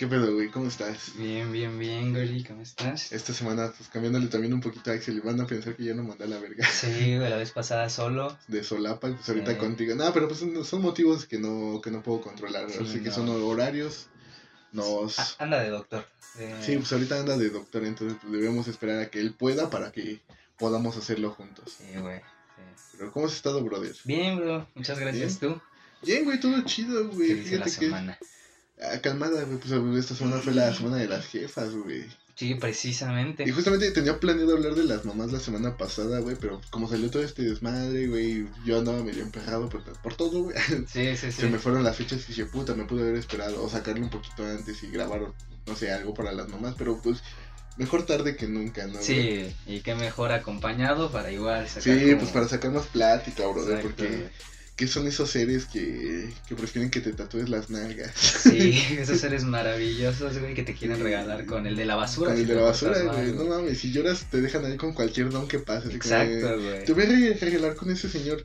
¿Qué pedo, güey? ¿Cómo estás? Bien, bien, bien, Gori, ¿cómo estás? Esta semana, pues cambiándole también un poquito a Axel van a pensar que ya no mandé a la verga. Sí, güey, la vez pasada solo. De solapa, pues ahorita Sí. contigo. No, pero pues son, motivos que no, que no puedo controlar. Sí, así que son horarios. Nos. Ah, anda de doctor. Eh, Sí, pues ahorita anda de doctor, entonces pues, debemos esperar a que él pueda para que podamos hacerlo juntos. Sí, güey. sí. Pero ¿cómo has estado, brother? Bien, bro, muchas gracias tú. Bien, güey, todo chido, ¿Qué güey. dice la Fíjate que. Ah, calmada, güey. Pues esta semana fue la semana de las jefas, güey. Sí, precisamente. Y justamente tenía planeado hablar de las mamás la semana pasada, güey, pero como salió todo este desmadre, güey, yo andaba medio emperrado por, por todo, güey. Sí, sí, sí. Se me fueron las fechas y dije, puta, me pude haber esperado o sacarlo un poquito antes y grabar, no sé, algo para las mamás, pero pues mejor tarde que nunca, ¿no? Sí, y qué mejor acompañado para igual sacar Sí, como- pues para sacar más plática, brother, Exacto, porque ¿qué son esos seres que, que prefieren que te tatúes las nalgas? Sí, esos seres maravillosos, güey, que te quieren regalar con el de la basura. Con el si de la basura, güey, no mames, si lloras te dejan ahí con cualquier don que pase. así como de, Exacto, güey. Te voy a re- regalar con ese señor.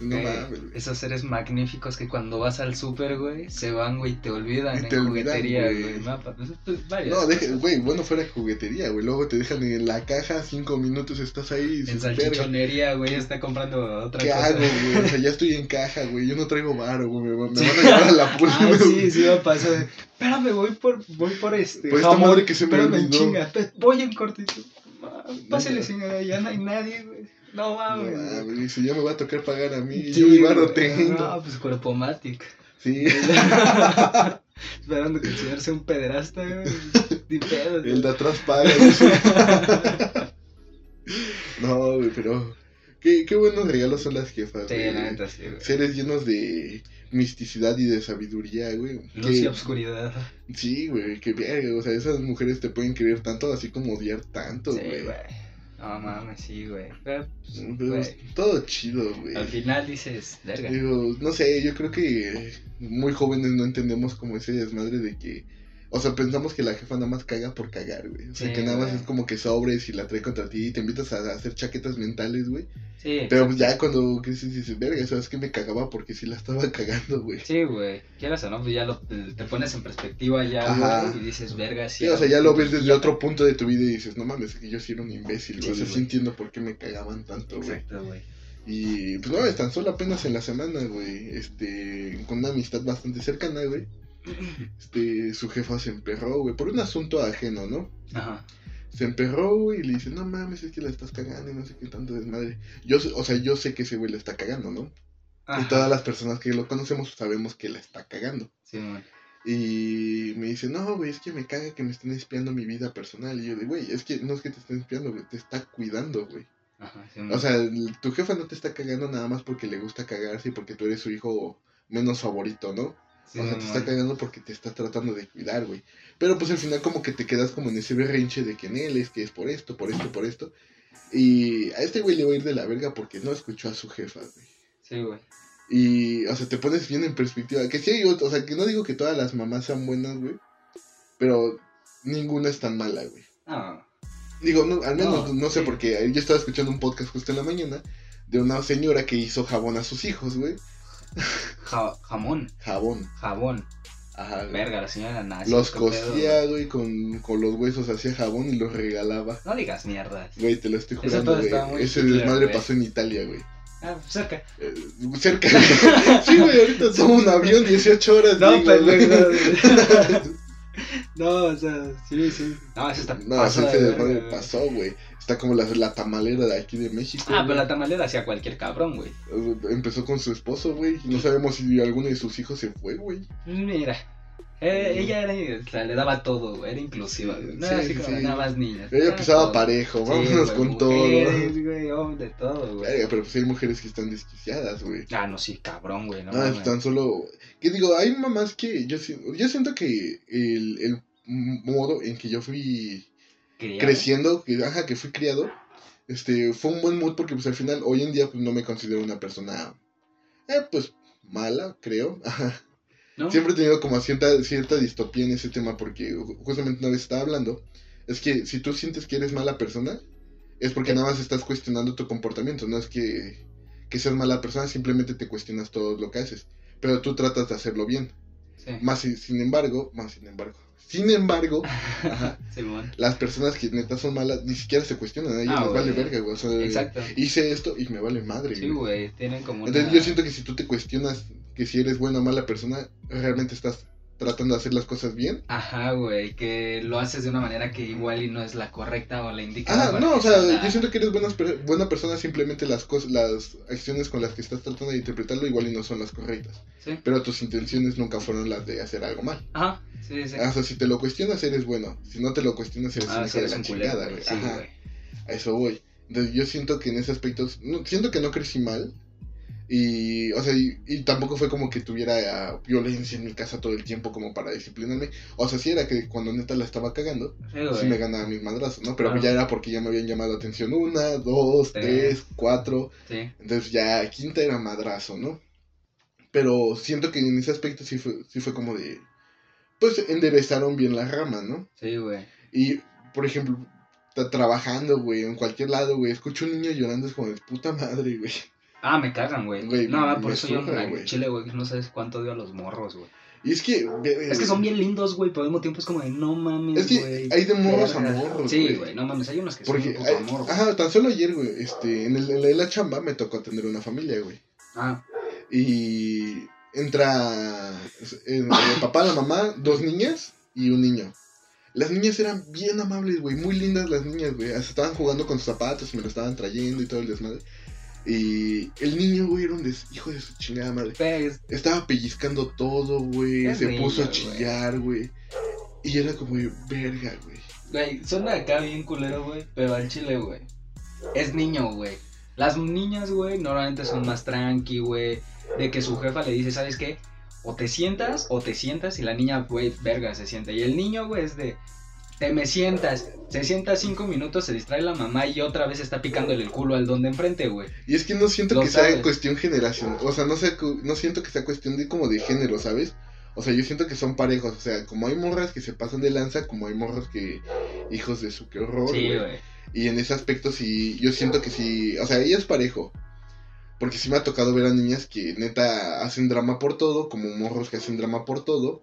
No güey. Esos seres magníficos que cuando vas al súper, güey, se van, güey, te olvidan Y en olvidan, juguetería, güey. mapa, pues, pues, No, deja- güey, bueno, fuera juguetería, güey. Luego te dejan en la caja, cinco minutos estás ahí y En salchichonería, güey, está comprando otra ¿qué cosa. hago, güey? O sea, ya estoy en caja, güey. Yo no traigo varo, güey. Me, van- a llevar a la puta. Ah, sí, sí me pasó. de, Espérame, voy por, voy por este. Por esta madre que se me olvidó". Voy en cortito. Ah, Pásale, señora, ya no hay nadie, güey. No No, mames. mames, dice, ya me va a tocar pagar a mí. Sí, yo mi tengo. No, pues cuerpomatic. Sí, Esperando que el señor sea un pederasta, güey. Ni pedo. el de atrás paga. no, güey, pero. Qué, qué buenos regalos son las jefas, Sí, güey. la neta, sí, güey. Seres llenos de misticidad y de sabiduría, güey. Luz y obscuridad. Sí, güey, que verga, o sea, esas mujeres te pueden querer tanto, así como odiar tanto, Sí, güey. güey. No mames, sí, güey. Pero, pues, güey, todo chido, güey. Al final dices, verga. Digo, no sé, yo creo que muy jóvenes no entendemos como ese desmadre de que, o sea, pensamos que la jefa nada más caga por cagar, güey. O sea, Sí, que nada más güey. es como que sobres y la trae contra ti y te invitas a hacer chaquetas mentales, güey. Sí, Pero ya cuando creces dices, verga, ¿sabes que me cagaba? Porque sí la estaba cagando, güey. Sí, güey. Quieras o no, pues ya lo, te pones en perspectiva ya, Ajá. güey, y dices, verga, sí. Sí, o sea, ya lo ves desde idiota". otro punto de tu vida y dices, no mames, que yo sí era un imbécil, güey. o Sí, sea, sí güey. entiendo por qué me cagaban tanto, güey. Exacto, güey. Y pues no, es tan solo apenas en la semana, güey. Este, con una amistad bastante cercana, güey. Este, su jefa se emperró, güey, por un asunto ajeno, ¿no? Ajá. Se emperró, güey, y le dice, no mames, es que la estás cagando y no sé qué tanto desmadre. Yo, o sea, yo sé que ese güey la está cagando, ¿no? Y todas las personas que lo conocemos sabemos que la está cagando. Sí, güey. Y me dice, no, güey, es que me caga que me estén espiando mi vida personal. Y yo de, güey, es que no es que te estén espiando, güey, te está cuidando, güey. Ajá, sí, O sea, tu jefa no te está cagando nada más porque le gusta cagarse y porque tú eres su hijo menos favorito, ¿no? Sí, o sea, te está cagando porque te está tratando de cuidar, güey. Pero pues al final como que te quedas como en ese berrinche de que en él es que es por esto, por esto, por esto. Y a este güey le va a ir de la verga porque no escuchó a su jefa, güey. Sí, güey. Y, o sea, te pones bien en perspectiva. Que sí hay otro, o sea, que no digo que todas las mamás sean buenas, güey. Pero ninguna es tan mala, güey. No. Digo, no, al menos No, no, sé sí. porque yo estaba escuchando un podcast justo en la mañana de una señora que hizo jabón a sus hijos, güey. Ja- jamón. Jabón. Jabón. Ajá. güey. Verga, la señora nazi. Los cosía, güey, con, con los huesos hacía jabón y los regalaba. No digas mierdas. Güey, te lo estoy jurando, güey. Ese desmadre güey. pasó en Italia, güey. Ah, cerca. Eh, cerca. sí, güey, ahorita tomo un avión 18 horas. No, digo, güey. No, o sea, sí, sí. No, eso está No, ese de pasó, güey. Está como la, la tamalera de aquí de México. Ah, pero la tamalera hacía cualquier cabrón, güey. Empezó con su esposo, güey. y No sabemos si alguno de sus hijos se fue, güey. Mira. Eh, ella era, o sea, le daba todo, güey, era inclusiva, güey. No Sí, era así sí, como sí. nada más niñas. Ella pisaba todo. parejo, Sí, vámonos güey, con todo. güey, hombre, de todo, güey. Pero pues hay mujeres que están desquiciadas, güey. Ah, no, sí, cabrón, güey, no No, es tan solo. Que digo, hay mamás que yo, yo siento que el, el modo en que yo fui Criado. creciendo, que, ajá, que fui criado, este, fue un buen mood porque pues al final, hoy en día, pues no me considero una persona, eh, pues, mala, creo. Ajá. ¿No? Siempre he tenido como cierta, cierta distopía en ese tema porque ju- justamente una vez estaba hablando, es que si tú sientes que eres mala persona, es porque nada más estás cuestionando tu comportamiento, no es que, que seas mala persona, simplemente te cuestionas todo lo que haces, pero tú tratas de hacerlo bien. Sí. Más si- sin embargo, más sin embargo, sin embargo, ajá, las personas que neta son malas ni siquiera se cuestionan, a ellos Ah, les vale verga, güey. O sea, Exacto. hice esto y me vale madre, Sí, güey, tienen como una... Entonces yo siento que si tú te cuestionas que si eres buena o mala persona, realmente estás tratando de hacer las cosas bien. Ajá, güey, que lo haces de una manera que igual y no es la correcta o la indicada. Ah, no, o sea, yo siento que eres buena, buena persona, simplemente las cosas, las acciones con las que estás tratando de interpretarlo igual y no son las correctas. Sí. Pero tus intenciones nunca fueron las de hacer algo mal. Ajá, sí, sí. Ah, O sea, si te lo cuestionas, eres bueno. Si no te lo cuestionas, eres Ah, un hijo de la chingada, güey. Sí, Ajá, güey. a eso voy. Entonces yo siento que en ese aspecto, no, siento que no crecí mal. Y, o sea, y, y tampoco fue como que tuviera ah, violencia en mi casa todo el tiempo como para disciplinarme. O sea, sí era que cuando neta la estaba cagando, Sí, me ganaba mis madrazos, ¿no? Pero Claro. ya era porque ya me habían llamado la atención una, dos, Sí. tres, cuatro. Sí, Entonces ya quinta era madrazo, ¿no? Pero siento que en ese aspecto sí fue, sí fue como de... Pues enderezaron bien la rama, ¿no? sí, güey. Y, por ejemplo, trabajando, güey, en cualquier lado, güey, escucho un niño llorando, es como de puta madre, güey. Ah, me cagan, güey. No, me por eso yo surra, en güey. Chile, güey, no sabes cuánto odio a los morros, güey. Y es que... Es que son bien lindos, güey, pero al mismo tiempo es como de no mames, Es que hay de morros a morros, Sí, güey. no mames, hay unos que Porque, son hay- güey. ajá, tan solo ayer, güey, este, en, el, en la, en la chamba me tocó atender una familia, güey. Ah, Y entra el, papá, la mamá, dos niñas y un niño. Las niñas eran bien amables, güey, muy lindas las niñas, güey. Hasta estaban jugando con sus zapatos y me lo estaban trayendo y todo el desmadre. Y el niño, güey, era un des- hijo de su chingada madre. pues, Estaba pellizcando todo, güey. Se niño, puso a chillar, güey. Y era como, de, verga, güey. güey, suena acá bien culero, güey, pero al chile, güey. Es niño, güey. Las niñas, güey, normalmente son más tranqui, güey. De que su jefa le dice, ¿sabes qué? O te sientas o te sientas y la niña, güey, verga, se sienta. Y el niño, güey, es de, te me sientas. Se sienta cinco minutos, se distrae la mamá y otra vez está picándole el culo al don de enfrente, güey. Y es que no siento Lo que sea cuestión generación. O sea, no, sé, no siento que sea cuestión de como de género, ¿sabes? O sea, yo siento que son parejos. O sea, como hay morras que se pasan de lanza, como hay morros que. Hijos de su, qué horror, güey. Y en ese aspecto sí, yo siento que sí. O sea, ella es parejo. Porque sí me ha tocado ver a niñas que neta hacen drama por todo, como morros que hacen drama por todo.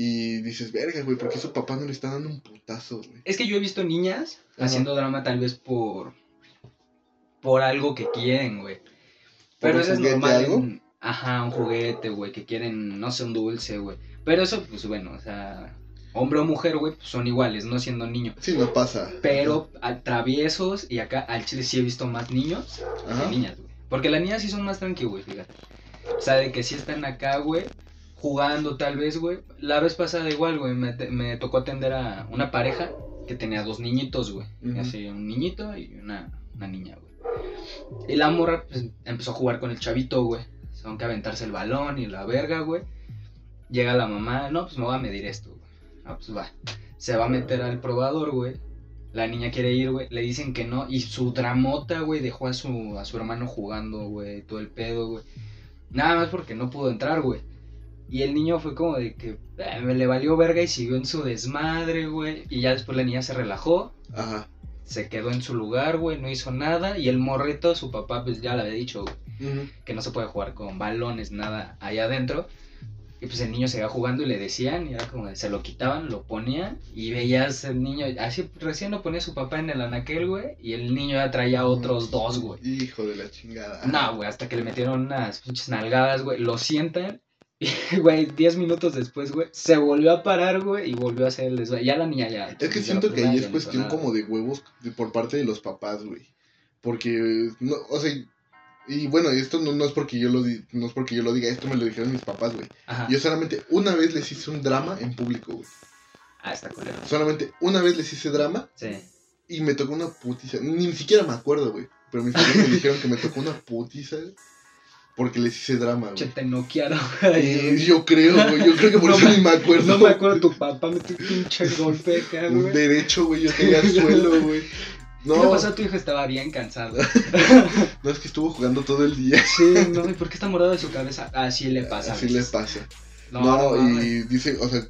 Y dices, verga, güey, ¿por qué su papá no le está dando un putazo, güey? Es que yo he visto niñas Ajá. haciendo drama tal vez por por algo que quieren, güey. ¿Por Pero eso es normal. algo? en- Ajá, un juguete, güey, que quieren, no sé, un dulce, güey. Pero eso, pues bueno, o sea, hombre o mujer, güey, pues son iguales, no siendo niño. Sí, no pasa. Pero a traviesos y acá al chile sí he visto más niños Ajá. que niñas, güey. Porque las niñas sí son más tranqui, güey, fíjate. O sea, de que sí están acá, güey, jugando tal vez, güey. La vez pasada igual, güey, me, me tocó atender a una pareja que tenía dos niñitos, güey. Así, un niñito y una, una niña, güey. Y la morra, pues, empezó a jugar con el chavito, güey. Son que aventarse el balón y la verga, güey. Llega la mamá, no, pues me voy a medir esto, güey. Ah, pues va. Se va a meter al probador, güey. La niña quiere ir, güey. Le dicen que no. Y su dramota, güey, dejó a su, a su hermano jugando, güey. Todo el pedo, güey. Nada más porque no pudo entrar, güey. Y el niño fue como de que eh, me le valió verga y siguió en su desmadre, güey. Y ya después la niña se relajó. Ajá. Se quedó en su lugar, güey. No hizo nada. Y el morrito, su papá, pues ya le había dicho, güey, Ujú. que no se puede jugar con balones, nada allá adentro. Y pues el niño se iba jugando y le decían, y era como de, se lo quitaban, lo ponían, y veías el niño, así recién lo ponía su papá en el anaquel, güey, y el niño ya traía otros dos, güey. Hijo de la chingada. No, güey, hasta que le metieron unas pinches nalgadas, güey, lo sientan, güey, 10 minutos después, güey, se volvió a parar, güey, y volvió a hacer el desvay. Ya la niña ya. Es que siento que ahí es cuestión nada. como de huevos de- por parte de los papás, güey. Porque, no, o sea, y bueno, esto no, no es porque yo lo di- no es porque yo lo diga, esto me lo dijeron mis papás, güey. Yo solamente una vez les hice un drama en público, güey. Ah, está culero. Solamente una vez les hice drama Sí. y me tocó una putiza. Ni siquiera me acuerdo, güey. Pero mis papás me dijeron que me tocó una putiza porque les hice drama, Che, güey. te noquearon, güey. Y yo creo, güey. Yo creo que por No eso me- ni me acuerdo. No me acuerdo, tu papá metió un pinche golpe acá, Un güey. derecho, güey. Yo tenía el suelo, güey. ¿Qué le No, pasó a tu hijo? Estaba bien cansado. no es que estuvo jugando todo el día. Sí, no, ¿y por qué está morado de su cabeza? Así le pasa. Así le pasa. No, No, no, y dice, o sea,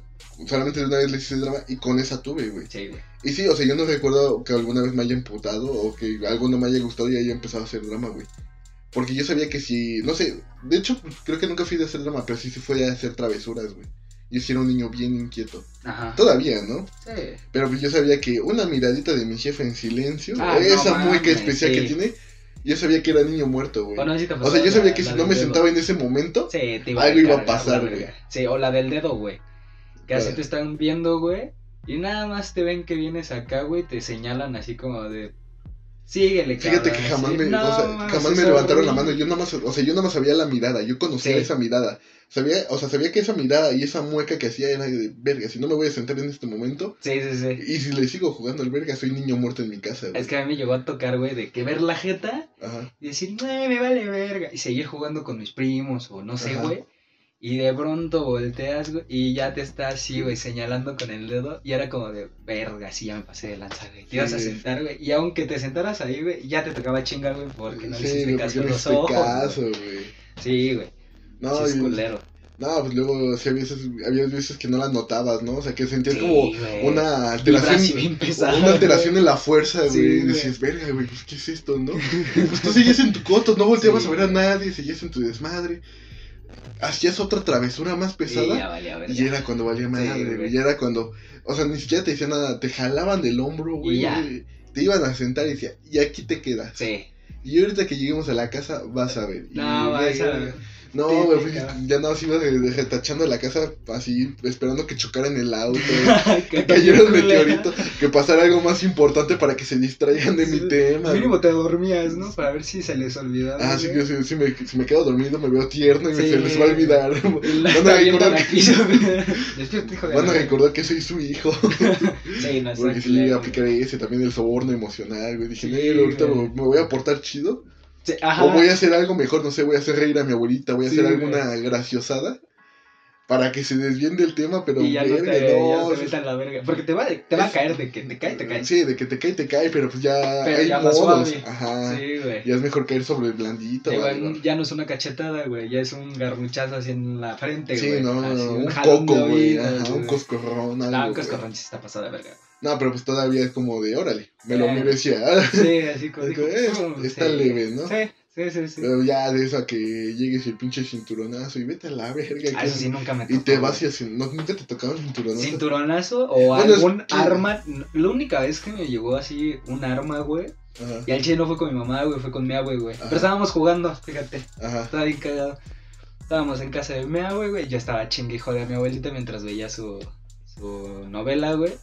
solamente una vez le hice drama y con esa tuve, güey. Sí, güey. Y sí, o sea, yo no recuerdo que alguna vez me haya emputado o que algo no me haya gustado y haya empezado a hacer drama, güey. Porque yo sabía que si, no sé, de hecho, creo que nunca fui de hacer drama, pero sí, sí fue a hacer travesuras, güey. yo sí era un niño bien inquieto. Ajá. Todavía, ¿no? Sí. Pero pues yo sabía que una miradita de mi jefe en silencio, Ah, no esa mueca mames, especial que tiene, yo sabía que era niño muerto, güey. Bueno, sí te o sea, yo la- sabía que la si no me dedo. sentaba en ese momento, Sí, te iba Algo iba a pasar, güey. Sí, o la del dedo, güey. Que así te están viendo, güey. Y nada más te ven que vienes acá, güey. Te señalan así como de. Síguele, fíjate que cabrón", jamás así. me, No, o sea, mames, jamás me levantaron la mano. Yo nada más, o sea, yo nada más sabía la mirada, yo conocía Sí. esa mirada. Sabía, o sea, sabía que esa mirada y esa mueca que hacía era de verga, si no me voy a sentar en este momento, Sí, sí, sí. y si le sigo jugando al verga, soy niño muerto en mi casa, güey. Es que a mí me llegó a tocar, güey, de que ver la jeta Ajá. y decir, no, me vale verga. Y seguir jugando con mis primos o no sé, Ajá. güey. Y de pronto volteas, güey, y ya te está así, güey, señalando con el dedo. Y era como de, verga, sí, ya me pasé de lanza, güey. Te ibas a sentar, güey. Y aunque te sentaras ahí, güey, ya te tocaba chingar, güey, porque no le Sí, hiciste güey, caso los hiciste ojos. caso, güey. güey. Sí, güey. No, sí, es y- culero. no, pues luego sí, había veces, había veces que no la notabas, ¿no? O sea, que sentías Sí, como güey. una alteración, una alteración güey. en la fuerza, güey. Sí, y decías, verga, güey, pues, ¿qué es esto, no? pues tú seguías en tu coto, no volteabas Sí, a ver a nadie, seguías en tu desmadre. Hacías otra travesura más pesada. valía. Y era cuando valía madre, güey. era cuando, o sea, ni siquiera te decían nada, te jalaban del hombro, güey. Te iban a sentar y decía, y aquí te quedas. Sí. Y ahorita que lleguemos a la casa, vas a ver. Y, No, vas a ver. No, güey, ya no, así retachando la casa así, esperando que chocaran el auto, que cayera un meteorito, que pasara algo más importante para que se distraigan de mi tema. Mínimo te dormías, ¿no? Para ver si se les olvidaba. Ah, sí, que si, si me, si me quedo dormido me veo tierno y me- se les va a olvidar. Van a recordar el que- de Van a recordar que soy su hijo. Sí, no, Porque sí, aplicaré ese también el soborno emocional, güey. Dije, Sí, "Nel, ahorita me voy a portar chido. Sí, ajá. O voy a hacer algo mejor, no sé, voy a hacer reír a mi abuelita, voy a Sí, hacer güey. alguna graciosada. Para que se desvíen del tema, pero y ya no te, ya no, no sí, metan la verga. Porque te va, te va a caer de que te cae, te cae. Sí, de que te cae, te cae, pero pues ya Pero hay ya modos. Ajá. Sí, güey. Ya es mejor caer sobre el blandito. Ya, algo. ya no es una cachetada, güey. Ya es un garruchazo así en la frente, Sí, güey. no, Así, un jalón de coco, güey. Ajá, un güey. coscorrón, algo. No, un güey. coscorrón sí está pasado de verga. No, pero pues todavía es como de, órale, me lo merecía. Sí, así como. Digo, eh, está sí. leve, ¿no? Sí, sí, sí. sí. Pero ya de eso a que llegues y el pinche cinturonazo y vete a la verga. Ah, eso sí nunca me y tocó, te güey. vas y así, ¿no, nunca te tocaba el cinturonazo. Cinturonazo o Bueno, es algún arma. La única vez que me llegó así un arma, güey. Ajá, Y al chile no fue con mi mamá, güey, fue con mi abue, güey. Ajá. Pero estábamos jugando, fíjate. ajá. Estaba bien cagado. Estábamos en casa de mi abue, güey. Yo estaba chingue y jode a mi abuelita mientras veía su, su novela, güey.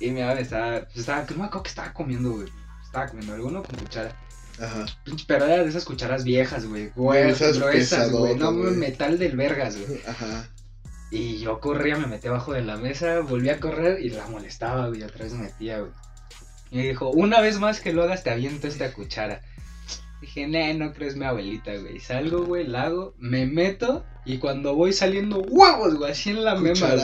Y mi abue estaba, pues estaba, no me acuerdo que estaba comiendo, güey. Estaba comiendo alguno con cuchara. Ajá. Pinche- Pero era de esas cucharas viejas, güey. Güey, esas gruesas, güey. No, metal del vergas, güey. Ajá. Y yo corría, me metí abajo de la mesa, volví a correr y la molestaba, güey. Otra vez me metía, güey. Y me dijo, una vez más que lo hagas, te aviento esta cuchara. Dije, nah, no crees mi abuelita, güey. Salgo, güey, la hago, me meto y cuando voy saliendo, huevos, güey, así en la mema, güey.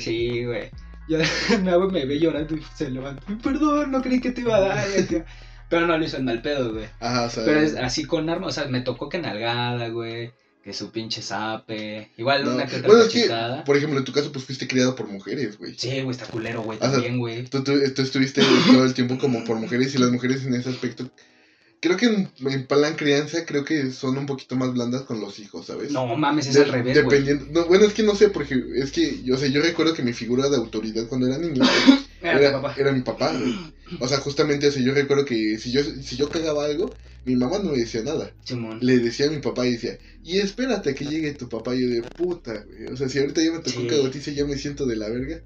Sí, güey. Ya mi abue me ve llorando y se levanta. Perdón, no creí que te iba a dar. y. Pero no lo hizo en mal pedo, güey. Ajá, o sea. Pero es así con arma, o sea, me tocó que nalgada, güey. Que su pinche zape. Igual no. una que otra Bueno, es que, por ejemplo, en tu caso, pues fuiste criado por mujeres, güey. Sí, güey, está culero, güey, O sea, también, güey. Tú, tú, tú estuviste todo el tiempo como por mujeres y las mujeres en ese aspecto. Creo que en, en plan crianza, creo que son un poquito más blandas con los hijos, ¿sabes? No mames, es De- al revés. Dependiendo. No, bueno, es que no sé, porque es que yo, sea, yo recuerdo que mi figura de autoridad cuando era niño Era tu era, papá. era mi papá. O sea, justamente, o sea, yo recuerdo que si yo, si yo cagaba algo, mi mamá no me decía nada. Simón. Le decía a mi papá y decía, y espérate a que llegue tu papá. Y yo de puta, güey. O sea, si ahorita ya me tocó Sí. cagotiza, ya me siento de la verga.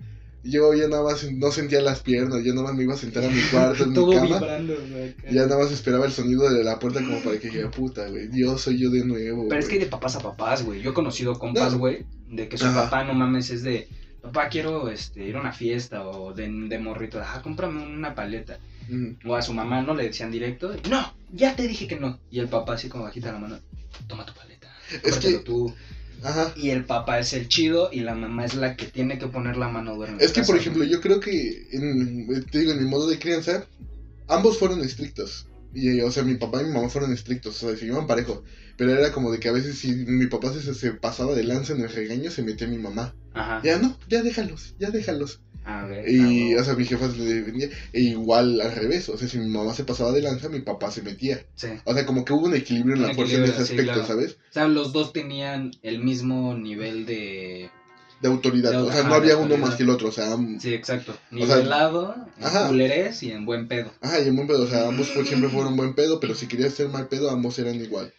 Yo ya nada más no sentía las piernas, ya nada más me iba a sentar a mi cuarto, en mi cama. vibrando, güey. ya nada más esperaba el sonido de la puerta como para que dijera, puta, güey, Dios, soy yo de nuevo. Pero es que güey". de papás a papás, güey. Yo he conocido compas, No. güey, de que su Ajá. papá, no mames, es de. Papá, quiero este, ir a una fiesta o de, de morrito. Ah, cómprame una paleta. O a su mamá no le decían directo. No, ya te dije que no. Y el papá, así como bajita la mano. Toma tu paleta. Es que, tú. Ajá. Y el papá es el chido y la mamá es la que tiene que poner la mano dura Es que, por ejemplo, yo creo que, en, te digo, en mi modo de crianza, ambos fueron estrictos. Y, o sea, mi papá y mi mamá fueron estrictos, o sea, se llevaban parejo. Pero era como de que a veces si mi papá se, se pasaba de lanza en el regaño, se metía mi mamá. Ajá. Ya no, ya déjalos, ya déjalos. A ver. Y, ah, o sea, mi jefa le venía, e igual al revés, o sea, si mi mamá se pasaba de lanza, mi papá se metía. sí. O sea, como que hubo un equilibrio en Un la fuerza en ese equilibrio, sí, aspecto, claro. ¿sabes? O sea, los dos tenían el mismo nivel de. de autoridad. De- o sea, ajá, no había uno más que el otro. O sea, Sí, exacto. O sea, Nivelado, en ajá. culerés y en buen pedo. ajá, y en buen pedo. O sea, ambos siempre fueron buen pedo, pero si querías ser mal pedo, ambos eran igual.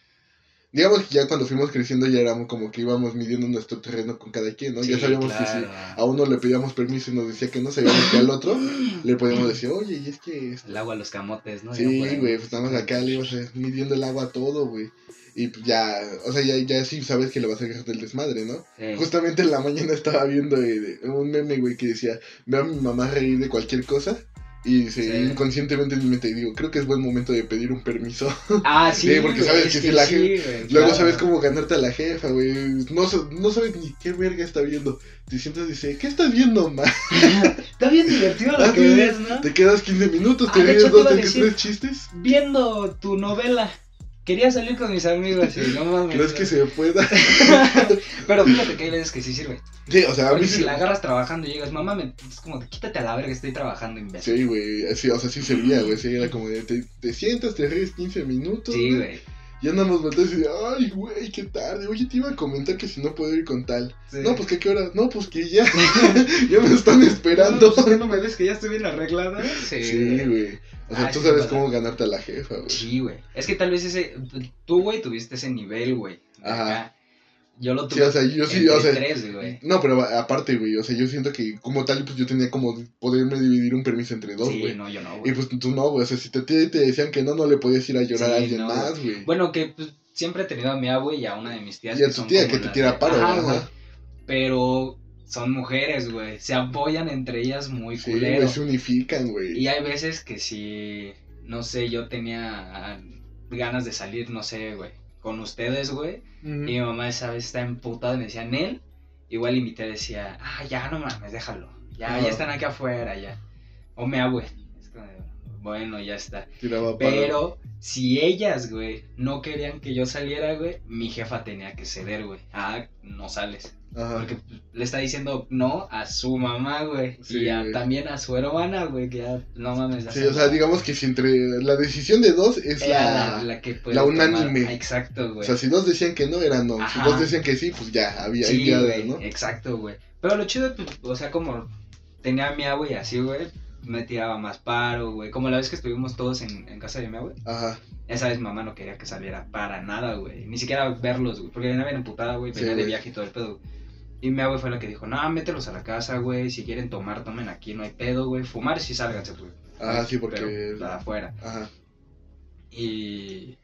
Digamos que ya cuando fuimos creciendo ya éramos como que íbamos midiendo nuestro terreno con cada quien, ¿no? ya sabíamos que si a uno le pedíamos permiso y nos decía que no, sabíamos que al otro le podíamos decir, oye, y es que... esto- El agua a los camotes, ¿no? Sí, güey, pues más acá le ibas a- midiendo el agua a todo, güey. Y pues ya, o sea, ya, ya sí sabes que le vas a dejar del desmadre, ¿no? Sí. Justamente en la mañana estaba viendo eh, un meme, güey, que decía, veo a mi mamá reír de cualquier cosa. Y Sí. inconscientemente en mi mente digo, creo que es buen momento de pedir un permiso. Ah, sí, Sí, porque sabes es que si la güey, Luego claro. sabes cómo ganarte a la jefa, güey. No, no sabes ni qué verga está viendo. Te sientas y dices, ¿qué estás viendo, ma? Está bien divertido lo Ah, que ves, ¿no? Te quedas 15 minutos, te Ah, te dos, iba a tres, decir- tres chistes. Viendo tu novela. Quería salir con mis amigos y no mames. ¿Crees que se pueda? Pero fíjate que hay veces que sí sirve. Sí, o sea, a mí Porque sí. si la agarras trabajando y llegas, mamá, me... es como, de, quítate a la verga, estoy trabajando, imbécil. Sí, güey, sí, o sea, sí servía, güey, sí, era como de, te, te sientas, te ríes 15 minutos, Sí, güey. Y andamos volteando y de, ay, güey, qué tarde, oye, te iba a comentar que si no puedo ir con tal, Sí. no, pues, ¿qué, qué hora? No, pues, que ya, ya me están esperando, No, pues, ¿qué no me ves que ya estoy bien arreglada? Sí, sí, güey, o sea, Ah, tú sí, sabes cómo ganarte a la jefa, güey, Sí, güey. Es que tal vez ese. Tú, güey, tuviste ese nivel, güey. Ajá. acá. Yo lo sí, tuve. o sea, yo sí, o sea, tres, güey. no, pero aparte, güey, o sea, yo siento que como tal, pues, yo tenía como poderme dividir un permiso entre dos, Sí, güey, no, yo no, y güey. pues tú no, güey, o sea, si te, te decían que no, no le podías ir a llorar Sí, a alguien no, más, güey, Bueno, que pues, siempre he tenido a mi abue y a una de mis tías. y a tu son tía que te tira de- paro, Ajá, güey. Pero son mujeres, güey. Se apoyan entre ellas muy Sí, culero. se unifican, güey. Y hay veces que si, no sé, yo tenía ganas de salir, no sé, güey, con ustedes, güey. Y mi mamá esa vez está emputada y me decía, Nel. Igual y mi tía decía, ah, ya no mames, déjalo. Ya, ya están aquí afuera, ya. O me abue. Bueno, ya está. Pero si ellas, güey, no querían que yo saliera, güey, mi jefa tenía que ceder, güey. Ah, no sales. Ajá. Porque le está diciendo no a su mamá, güey. Sí, y a- güey. también a su hermana, güey, que ya no mames. Sí, o sea, digamos que si entre la decisión de dos es la... la, la que la unánime. Exacto, O güey. sea, si dos decían que no, era no. Ajá. Si dos decían que sí, pues ya, había Sí, había, güey, ¿no? exacto, güey. Pero lo chido, pues, o sea, como tenía a mi abue y así, güey, me tiraba más paro, güey. Como la vez que estuvimos todos en, en casa de mi abue. Ajá. Esa vez mamá no quería que saliera para nada, güey. Ni siquiera verlos, güey. Porque venía bien emputada, güey. Sí, Venía de güey. viaje y todo el pedo. Y mi abue fue la que dijo, no, mételos a la casa, güey. Si quieren tomar, tomen aquí, no hay pedo, güey. Fumar, sí, sálganse, güey. Ajá, sí, porque... Pero, para afuera. Ajá. Y...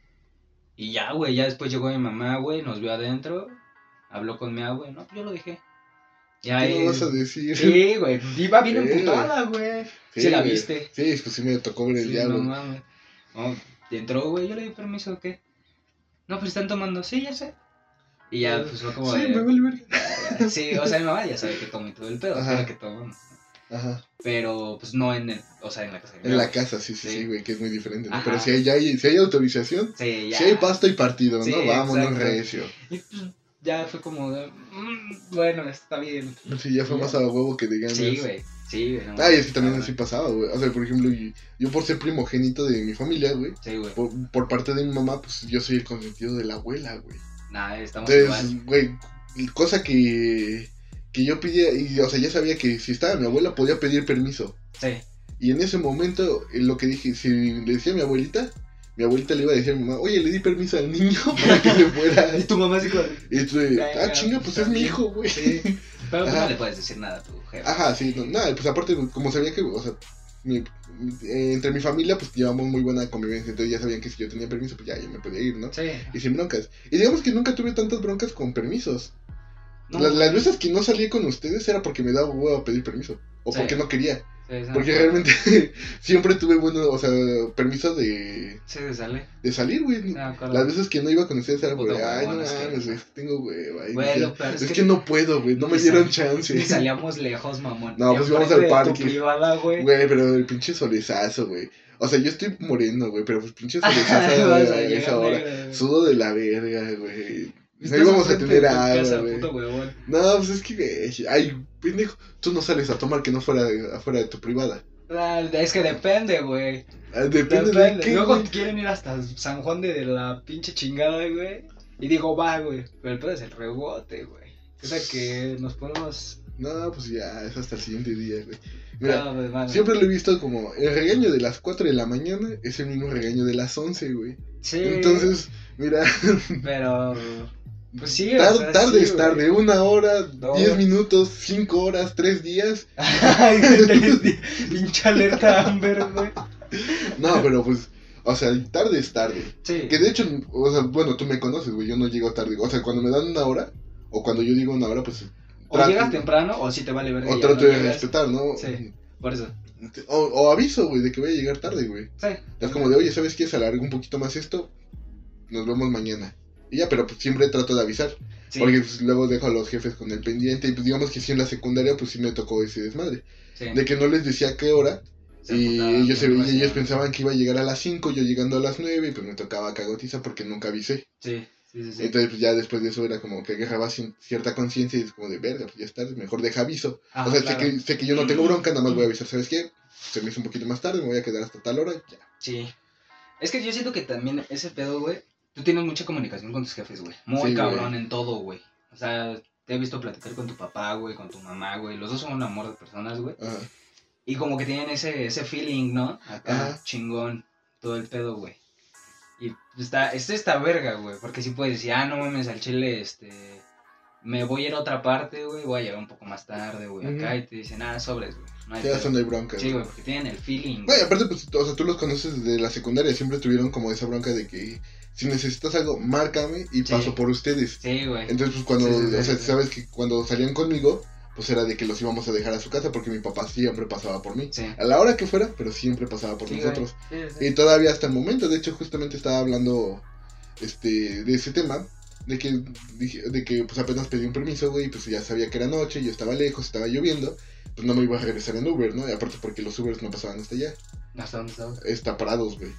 Y ya, güey, ya después llegó mi mamá, güey, nos vio adentro. Habló con mi abue. No, pues yo lo dejé. Y ¿Qué me vas a decir? Sí, güey. Iba bien emputada, güey. Sí, la güey. viste. Sí, pues sí me tocó ver el Sí, diablo. no mames. No, entró, güey, yo le di permiso, ¿o qué? No, pues están tomando, sí, ya sé. Y ya, pues fue como sí, de... me vale. "Ah, Sí, o sea, mi mamá ya sabe que tomo y todo el pedo, Ajá. sabe que tomo. Ajá. Pero, pues no en el, o sea, en la casa En la casa, sí, sí, Sí. sí, güey, que es muy diferente. Pero si hay, ya hay, si hay autorización, Sí, ya. si hay pasto y partido, ¿no? Vámonos exacto. recio. Y pues ya fue como de, "Mm, bueno, está bien. Sí, ya fue más a huevo que digamos. Sí, güey, sí, güey. no Ah, y es que también así pasaba, güey. O sea, por ejemplo, yo por ser primogénito de mi familia, güey, Sí, güey. por, por parte de mi mamá, pues yo soy el consentido de la abuela, güey. Nada, estamos. Entonces, güey, cosa que, que yo pedía, y, o sea, ya sabía que si estaba mi abuela podía pedir permiso. Sí. Y en ese momento, eh, lo que dije, si le decía a mi abuelita, mi abuelita le iba a decir a mi mamá, oye, le di permiso al niño para que se fuera. Y tu mamá. Y tú, Venga, ah, chinga, pues es mi hijo, güey. Sí. Pero pues Ajá. no le puedes decir nada a tu jefe. Ajá, sí, no, nada, pues aparte, como sabía que, o sea, mi- eh, entre mi familia, pues llevamos muy buena convivencia, entonces ya sabían que si yo tenía permiso, pues ya yo me podía ir, ¿no? Sí. Y sin broncas. Y digamos que nunca tuve tantas broncas con permisos. No, las, las veces que no salí con ustedes era porque me daba huevo a pedir permiso. O Sí. porque no quería. Porque realmente siempre tuve bueno, o sea, permiso de, Sí, se sale. de salir, güey. Acuerdo. Las veces que no iba con ustedes era porque, ay, no es que- mames, güey, tengo hueva. y lo peor es, es que, que no puedo, güey, no me dieron chance. Ni salíamos lejos, mamón. No, pues íbamos al de parque. privada, güey. Güey, pero el pinche solezazo, güey. O sea, yo estoy moreno, güey, pero pues pinche solezazo a esa hora. Sudo de la verga, güey. No Estás íbamos a de tener agua, güey. No, pues es que, güey, ay, pendejo, tú no sales a tomar que no fuera afuera de tu privada. Ah, Es que depende, güey. Ah, Depende, de Depende. qué, Luego güey. quieren ir hasta San Juan de la pinche chingada, güey. Y digo, va, güey. Pero el pedo es el rebote, güey. O sea que nos podemos. No, pues ya, es hasta el siguiente día, güey. Mira, No, pues, mano. siempre lo he visto como el regaño de las 4 de la mañana es el mismo regaño de las 11, güey. Sí. Entonces, mira, Pero. Pues sí, o tar- sea, tarde sí, es güey. tarde, una hora. 10 minutos, 5 horas, 3 días. Ay, pinche alerta Amber, güey. No, pero pues, o sea, tarde es tarde. Sí. Que de hecho, o sea, bueno, tú me conoces, güey, yo no llego tarde. O sea, cuando me dan una hora, o cuando yo digo una hora, pues... O trato- llegas temprano o si te vale ver. O trato de respetar, ¿no? Sí. Por eso. O, o aviso, güey, de que voy a llegar tarde, güey. Sí. Es como de, oye, ¿sabes qué? Se alarga un poquito más esto. Nos vemos mañana. Y ya, pero pues siempre trato de avisar. Sí. Porque pues, luego dejo a los jefes con el pendiente. Y pues digamos que sí en la secundaria, pues sí me tocó ese desmadre. sí. De que no les decía a qué hora. Se y ellos, se- bien y ellos recio. pensaban que iba a llegar a las 5, yo llegando a las 9, y pues me tocaba cagotiza porque nunca avisé. Sí, sí, sí. sí. Entonces pues ya después de eso era como que agarraba cien- cierta conciencia y es como de verga, pues ya está, mejor deja aviso. O sea, claro. sé, que, sé que yo no tengo bronca, nada más voy a avisar, ¿sabes qué? Se me hizo un poquito más tarde, me voy a quedar hasta tal hora, ya. Sí. Es que yo siento que también ese pedo, güey. Tú tienes mucha comunicación con tus jefes, güey. Muy Sí, cabrón güey. en todo, güey. O sea, te he visto platicar con tu papá, güey, con tu mamá, güey. Los dos son un amor de personas, güey. Y como que tienen ese, ese feeling, ¿no? Acá, chingón, todo el pedo, güey. Y está, es esta verga, güey. Porque si puedes decir, ah, no mames, al chile, este. Me voy a ir a otra parte, güey. Voy a llegar un poco más tarde, güey. Acá y te dicen, ah, sobres, güey. No hay Ya pedo". eso no hay bronca. Sí, güey, porque tienen el feeling. Güey, aparte, pues, o sea, tú los conoces desde la secundaria, siempre tuvieron como esa bronca de que si necesitas algo, márcame y Sí. paso por ustedes. Sí, güey. Entonces, pues cuando, Sí, sí, sí, o sea, sabes que cuando salían conmigo, pues era de que los íbamos a dejar a su casa porque mi papá siempre pasaba por mí. Sí. A la hora que fuera, pero siempre pasaba por nosotros. Y todavía hasta el momento, de hecho, justamente estaba hablando este de ese tema, de que dije, de que pues apenas pedí un permiso, güey, pues ya sabía que era noche, yo estaba lejos, estaba lloviendo, pues no me iba a regresar en Uber, ¿no? Y aparte porque los Ubers no pasaban hasta allá, ¿Hasta dónde estaba? está parados, güey.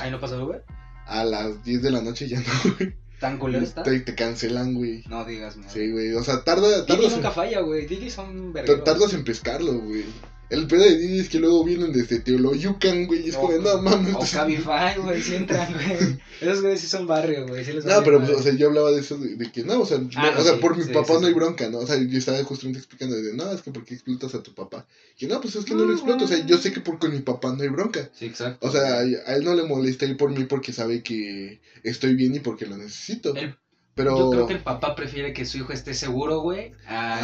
Ahí no pasa güey. A las 10 de la noche ya no, güey. ¿Tan culero está? Te, te cancelan, güey. No digas, mierda. Sí, güey, o sea, tarda, Didi tardas, nunca en, falla, güey. Didi son vergueros. tardas en pescarlo, güey. El pedo de Didi es que luego vienen desde Teoloyucan, güey, y es como, de, no mames. O Cabify, güey, sí entran, güey. Esos güeyes sí son barrio, güey. Sí No, pero pues, o sea, yo hablaba de eso, de, de que no, o sea, Ah, no, o sea sí, por mi sí, papá no hay bronca, ¿no? O sea, yo estaba justamente explicando de, no, es que porque explotas a tu papá. Y no, pues es que no lo exploto, o sea, yo sé que por con mi papá no hay bronca. Sí, exacto. O sea, a él no le molesta ir por mí porque sabe que estoy bien y porque lo necesito. El- Pero Yo creo que el papá prefiere que su hijo esté seguro, güey, a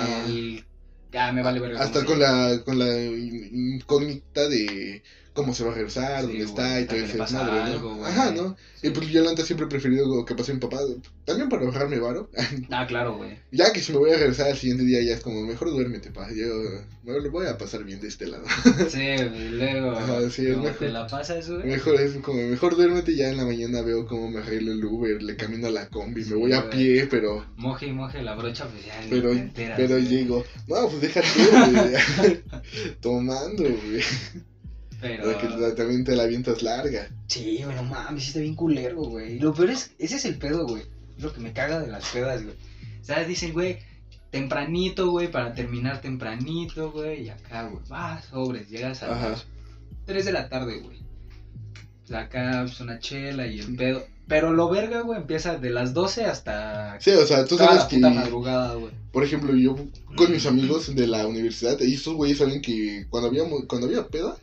Ah, me vale verga. hasta con la, con la incógnita de cómo se va a regresar, Sí, dónde güey, está y todo ese ¿no? algo, güey. Ajá, ¿no? Y pues yo neta siempre he preferido que pase mi papá, también para ahorrarme varo. Ah, claro, güey. Ya que si me voy a regresar al siguiente día ya es como, mejor duérmete, pa. Yo me lo voy a pasar bien de este lado. Sí, y luego... Ajá, sí, es ¿cómo mejor. te la pasas, güey? Mejor es como, mejor duérmete y ya en la mañana veo cómo me arreglo el Uber, le camino a la combi, Sí, me voy a pie, pero, Moje y moje la brocha, pues ya pero, te enteras. pero llego. No, pues déjate, güey. Tomando, güey. Pero... Para que la- también te la avientas larga. Sí, güey, no mames, está bien culero, güey. Y lo peor es, ese es el pedo, güey. Es lo que me caga de las pedas, güey. O sea, dicen, güey, tempranito, güey, para terminar tempranito, güey. Y acá, güey, vas, sobres, llegas a Ajá. las 3 de la tarde, güey. Pues acá, pues una chela y el pedo. Pero lo verga, güey, empieza de las 12 hasta Sí, o sea, tú sabes la que, puta madrugada, güey. por ejemplo, yo con mis amigos de la universidad, y estos güeyes saben que cuando había, cuando había peda,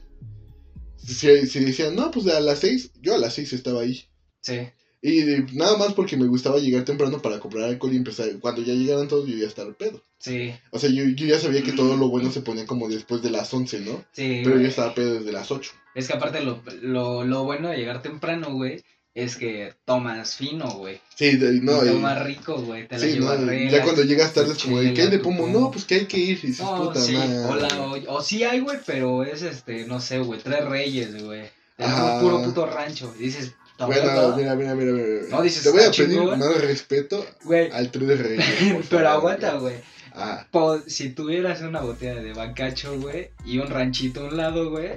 si, si decían, no, pues a las seis, yo a las seis estaba ahí. Sí, Y de- nada más porque me gustaba llegar temprano para comprar alcohol y empezar. Cuando ya llegaran todos, yo ya estaba al pedo. sí, O sea, yo, yo ya sabía que todo lo bueno se ponía como después de las 11, ¿no? sí. Pero yo estaba pedo desde las 8. Es que aparte lo, lo, lo bueno de llegar temprano, güey, es que tomas fino, güey. Sí, de- no, y y- tomas rico, güey. Te la sí, no, llevas relax. ya cuando llegas tarde es como, ¿qué pomo? pomo. No, pues que hay que ir. Y dices, No, puta sí, madre. o, la- o, o sí hay, güey, pero es este, no sé, güey, tres reyes, güey. Tenemos Ajá. puro puto rancho. Y dices, Bueno, "Toma, mira, mira, mira, mira. No, dices, Te voy a está pedir más respeto güey. al Tres de Reyes. Pero favor, aguanta, güey. Ah, Si tuvieras una botella de bacacho, güey, y un ranchito a un lado, güey,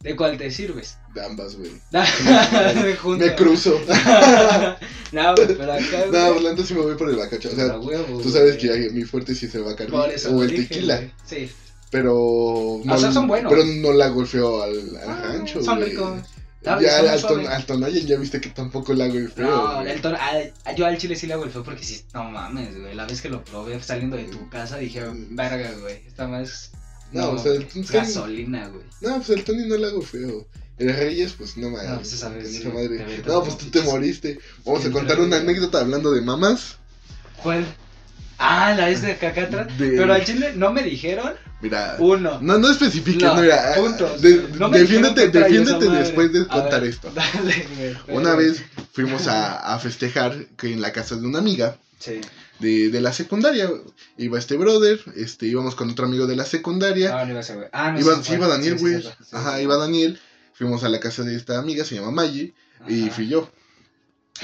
¿de cuál te sirves? de ambas, güey. Me cruzo. no, güey, pero acá, no, güey, la neta sí me voy por el bacacho. O sea, huevo, tú sabes güey. que mi fuerte sí es el bacardi o el dije, tequila. güey. Sí. Pero. O sea, son buenos. Pero no la golfeo al, al Ah, rancho, Son ricos. Ya al, ton, al Tonayan ya viste que tampoco le hago el feo. No, el tono- a- yo al chile sí le hago el feo porque sí, no mames, güey. La vez que lo probé saliendo de tu casa dije, verga, güey. Esta más. No, o sea, el- que- gasolina, güey. No, pues el Tony no le hago feo. El Reyes, pues no mames. No, pues sí, madre. No, pues tú te moriste. Vamos a contar una anécdota hablando de mamás. ¿Cuál? Ah, la vez de. De- Pero al chile no me dijeron Mira. uno. No, no especifiques, No, no, mira. puntos. de- No me defiéndete, después de contar ver, esto. Dale, güey. Una dale. vez fuimos a, a festejar que en la casa de una amiga Sí. De, de la secundaria. Iba este brother, este, íbamos con otro amigo de la secundaria. Ah, no iba ese güey. Ah, no iba, sí, iba Daniel, güey. sí, sí, sí, Ajá, iba Daniel. Fuimos a la casa de esta amiga, se llama Maggie, y fui yo.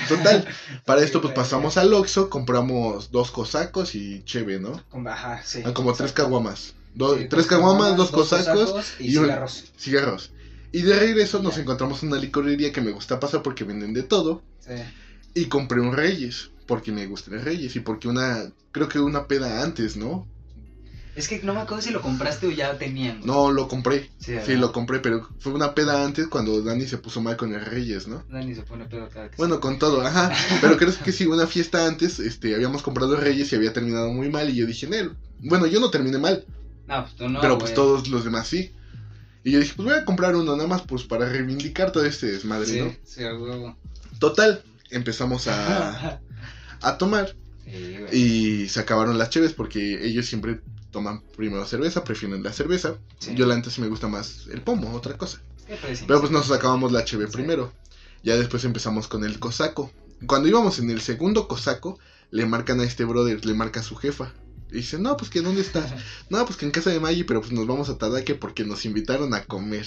Total, para esto pues pasamos al Oxxo, compramos dos cosacos y cheve, ¿no? Como- Ajá, sí. Ah, como tres caguamas. Do- Sí, tres caguamas, dos cosacos y, y un- cigarros. cigarros. Y de regreso nos Ya. encontramos en una licorería que me gusta pasar porque venden de todo. Sí. Y compré un Reyes, porque me gustan los Reyes y porque una, creo que una peda antes, ¿no? Es que no me acuerdo si lo compraste o ya tenían. güey. No, lo compré. Sí, lo compré, pero fue una peda antes cuando Dani se puso mal con el Reyes, ¿no? Dani se pone pedo cada que Bueno, con todo, ajá. Pero creo que sí, una fiesta antes, este, habíamos comprado Reyes y había terminado muy mal y yo dije, Nel, bueno, yo no terminé mal, No, pues tú no. pero pues güey. todos los demás sí. Y yo dije, pues voy a comprar uno nada más pues para reivindicar todo este desmadre, Sí, ¿no? sí, a huevo. Total, empezamos a, a tomar Sí, y se acabaron las cheves porque ellos siempre toman primero cerveza, prefieren la cerveza. Sí. Yo la antes me gusta más el pomo, otra cosa. ¿Qué parece? Pero pues nos acabamos la cheve Sí. primero. Ya después empezamos con el cosaco. Cuando íbamos en el segundo cosaco, le marcan a este brother, le marca a su jefa. Y dice, no, pues que dónde estás. No, pues que en casa de Maggie, pero pues nos vamos a tardar que porque nos invitaron a comer.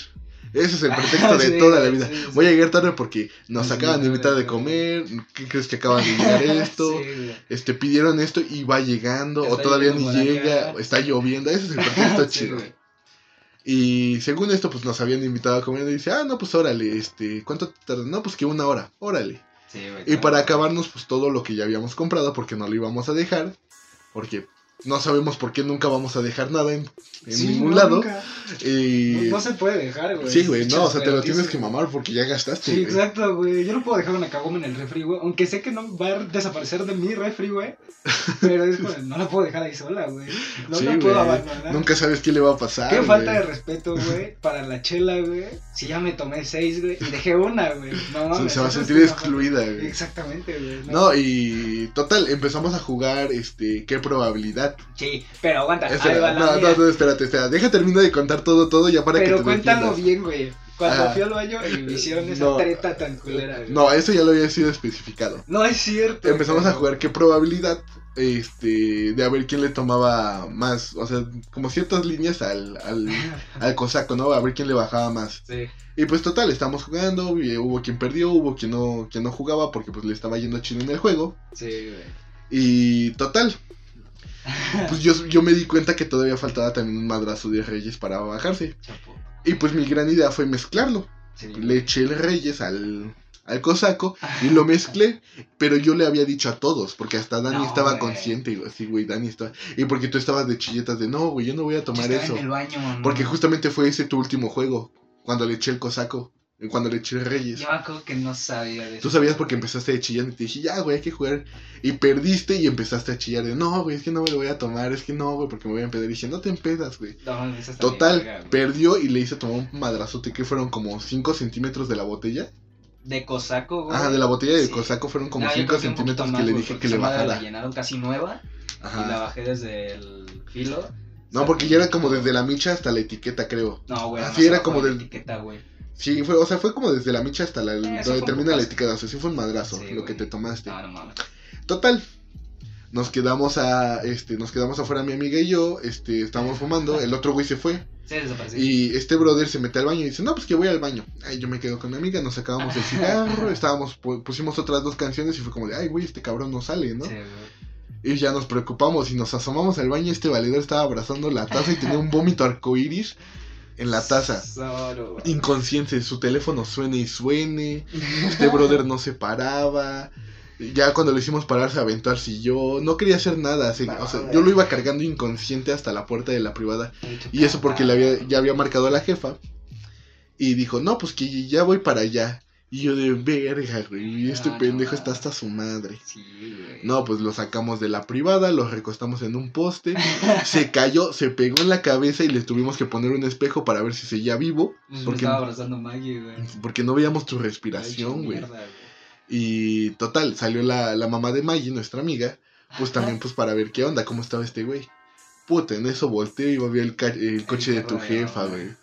Ese es el pretexto de Sí, toda la vida. sí, sí. Voy a llegar tarde porque nos acaban de invitar de comer. ¿Qué crees que acaban de llegar esto? Este, pidieron esto y va llegando. o todavía ni llega. acá. está lloviendo. Ese es el pretexto chido. Y según esto, pues nos habían invitado a comer. Y dice, ah, no, pues órale, este, ¿cuánto tarda? No, pues que una hora, órale. Y para acabarnos, pues todo lo que ya habíamos comprado, porque no lo íbamos a dejar. Porque no sabemos por qué nunca vamos a dejar nada en, en Sí, ningún no, lado. Y... No, no se puede dejar, güey. sí, güey, no, o sea, te lo tienes que mamar porque ya gastaste. Sí, exacto, güey. Yo no puedo dejar una cagoma en el refri, güey. Aunque sé que no va a desaparecer de mi refri, güey. Pero es como, no la puedo dejar ahí sola, güey. No Sí, la puedo abandonar. Nunca sabes qué le va a pasar. Qué falta de respeto, güey, para la chela, güey. Si ya me tomé seis, güey, y dejé una, güey. No mames. se va a sentir excluida, güey. Exactamente, güey. No, y total, empezamos a jugar, este, qué probabilidad. Sí, pero aguanta. Espera, no, no, no, espérate, espera, deja terminar de contar todo, todo ya para que Pero te cuéntalo bien, güey. Cuando Ah. fui al baño y me hicieron esa No. treta tan culera, güey. No, eso ya lo había sido especificado. No es cierto. Empezamos a jugar qué probabilidad, este, de a ver quién le tomaba más, o sea, como ciertas líneas al, al, al cosaco, ¿no? A ver quién le bajaba más. Sí. Y pues total, estamos jugando, y hubo quien perdió, hubo quien no, quien no jugaba porque pues le estaba yendo chido en el juego. Sí, güey. Y total, pues yo, yo me di cuenta que todavía faltaba también un madrazo de reyes para bajarse. Chapo. Y pues mi gran idea fue mezclarlo. Sí. Le eché el reyes al, al cosaco y lo mezclé, pero yo le había dicho a todos, porque hasta Dani No, estaba consciente, y así, güey, Dani estaba... Y porque tú estabas de chilletas de, no, güey, yo no voy a tomar eso. baño. Porque justamente fue ese tu último juego, cuando le eché el cosaco, cuando le eché reyes. Yo me acuerdo que no sabía de eso. Tú sabías porque empezaste a chillar y te dije, ya, güey, hay que jugar. Y perdiste y empezaste a chillar de, no, güey, es que no me lo voy a tomar, es que no, güey, porque me voy a empedar. Y dije, no te empedas, güey. No, Total, perdió y le hice tomar un madrazote que fueron como 5 centímetros de la botella. De cosaco, güey. Ah, de la botella de Sí. cosaco fueron como No, yo 5 creo que un poquito centímetros que le dije que le madre La bajara. llenaron casi nueva y la bajé desde el filo. No, porque ya era como desde la micha hasta la etiqueta, creo. No, güey. Ah, más sí, era como de la del- etiqueta, güey. Sí, fue, o sea, fue como desde la micha hasta la, donde termina la etiqueta. O sea, sí fue un madrazo Sí, lo que te tomaste. No, no. Total. Nos quedamos a, este, nos quedamos afuera mi amiga y yo, este, estábamos fumando, el otro güey se fue. Sí, desapareció. Y este brother se mete al baño y dice, no, pues que voy al baño. Ay, yo me quedo con mi amiga, nos acabamos el cigarro, estábamos, pu- pusimos otras dos canciones y fue como de, ay, güey, este cabrón no sale, ¿no? Sí. Y ya nos preocupamos y nos asomamos al baño este valedor estaba abrazando la taza y tenía un vómito arcoíris en la taza. Solo. Inconsciente, su teléfono suene y suene, este brother no se paraba. Ya cuando lo hicimos parar se aventó al sillón, no quería hacer nada, se- o sea, yo lo iba cargando inconsciente hasta la puerta de la privada. Y eso porque le había, ya había marcado a la jefa. Y dijo, no, pues que ya voy para allá. Y yo de verga, güey. Y este Ah, no, pendejo no. está hasta su madre. Sí, güey. No, pues lo sacamos de la privada, lo recostamos en un poste. se cayó, se pegó en la cabeza y le tuvimos que poner un espejo para ver si seguía vivo. Pues me porque- estaba abrazando Maggie, güey. Porque no veíamos tu respiración, güey. mierda, Y total, salió la, la mamá de Maggie, nuestra amiga, pues también pues para ver qué onda, cómo estaba este güey. Puta, en eso volteo y vi el, ca- el coche de tu jefa, güey.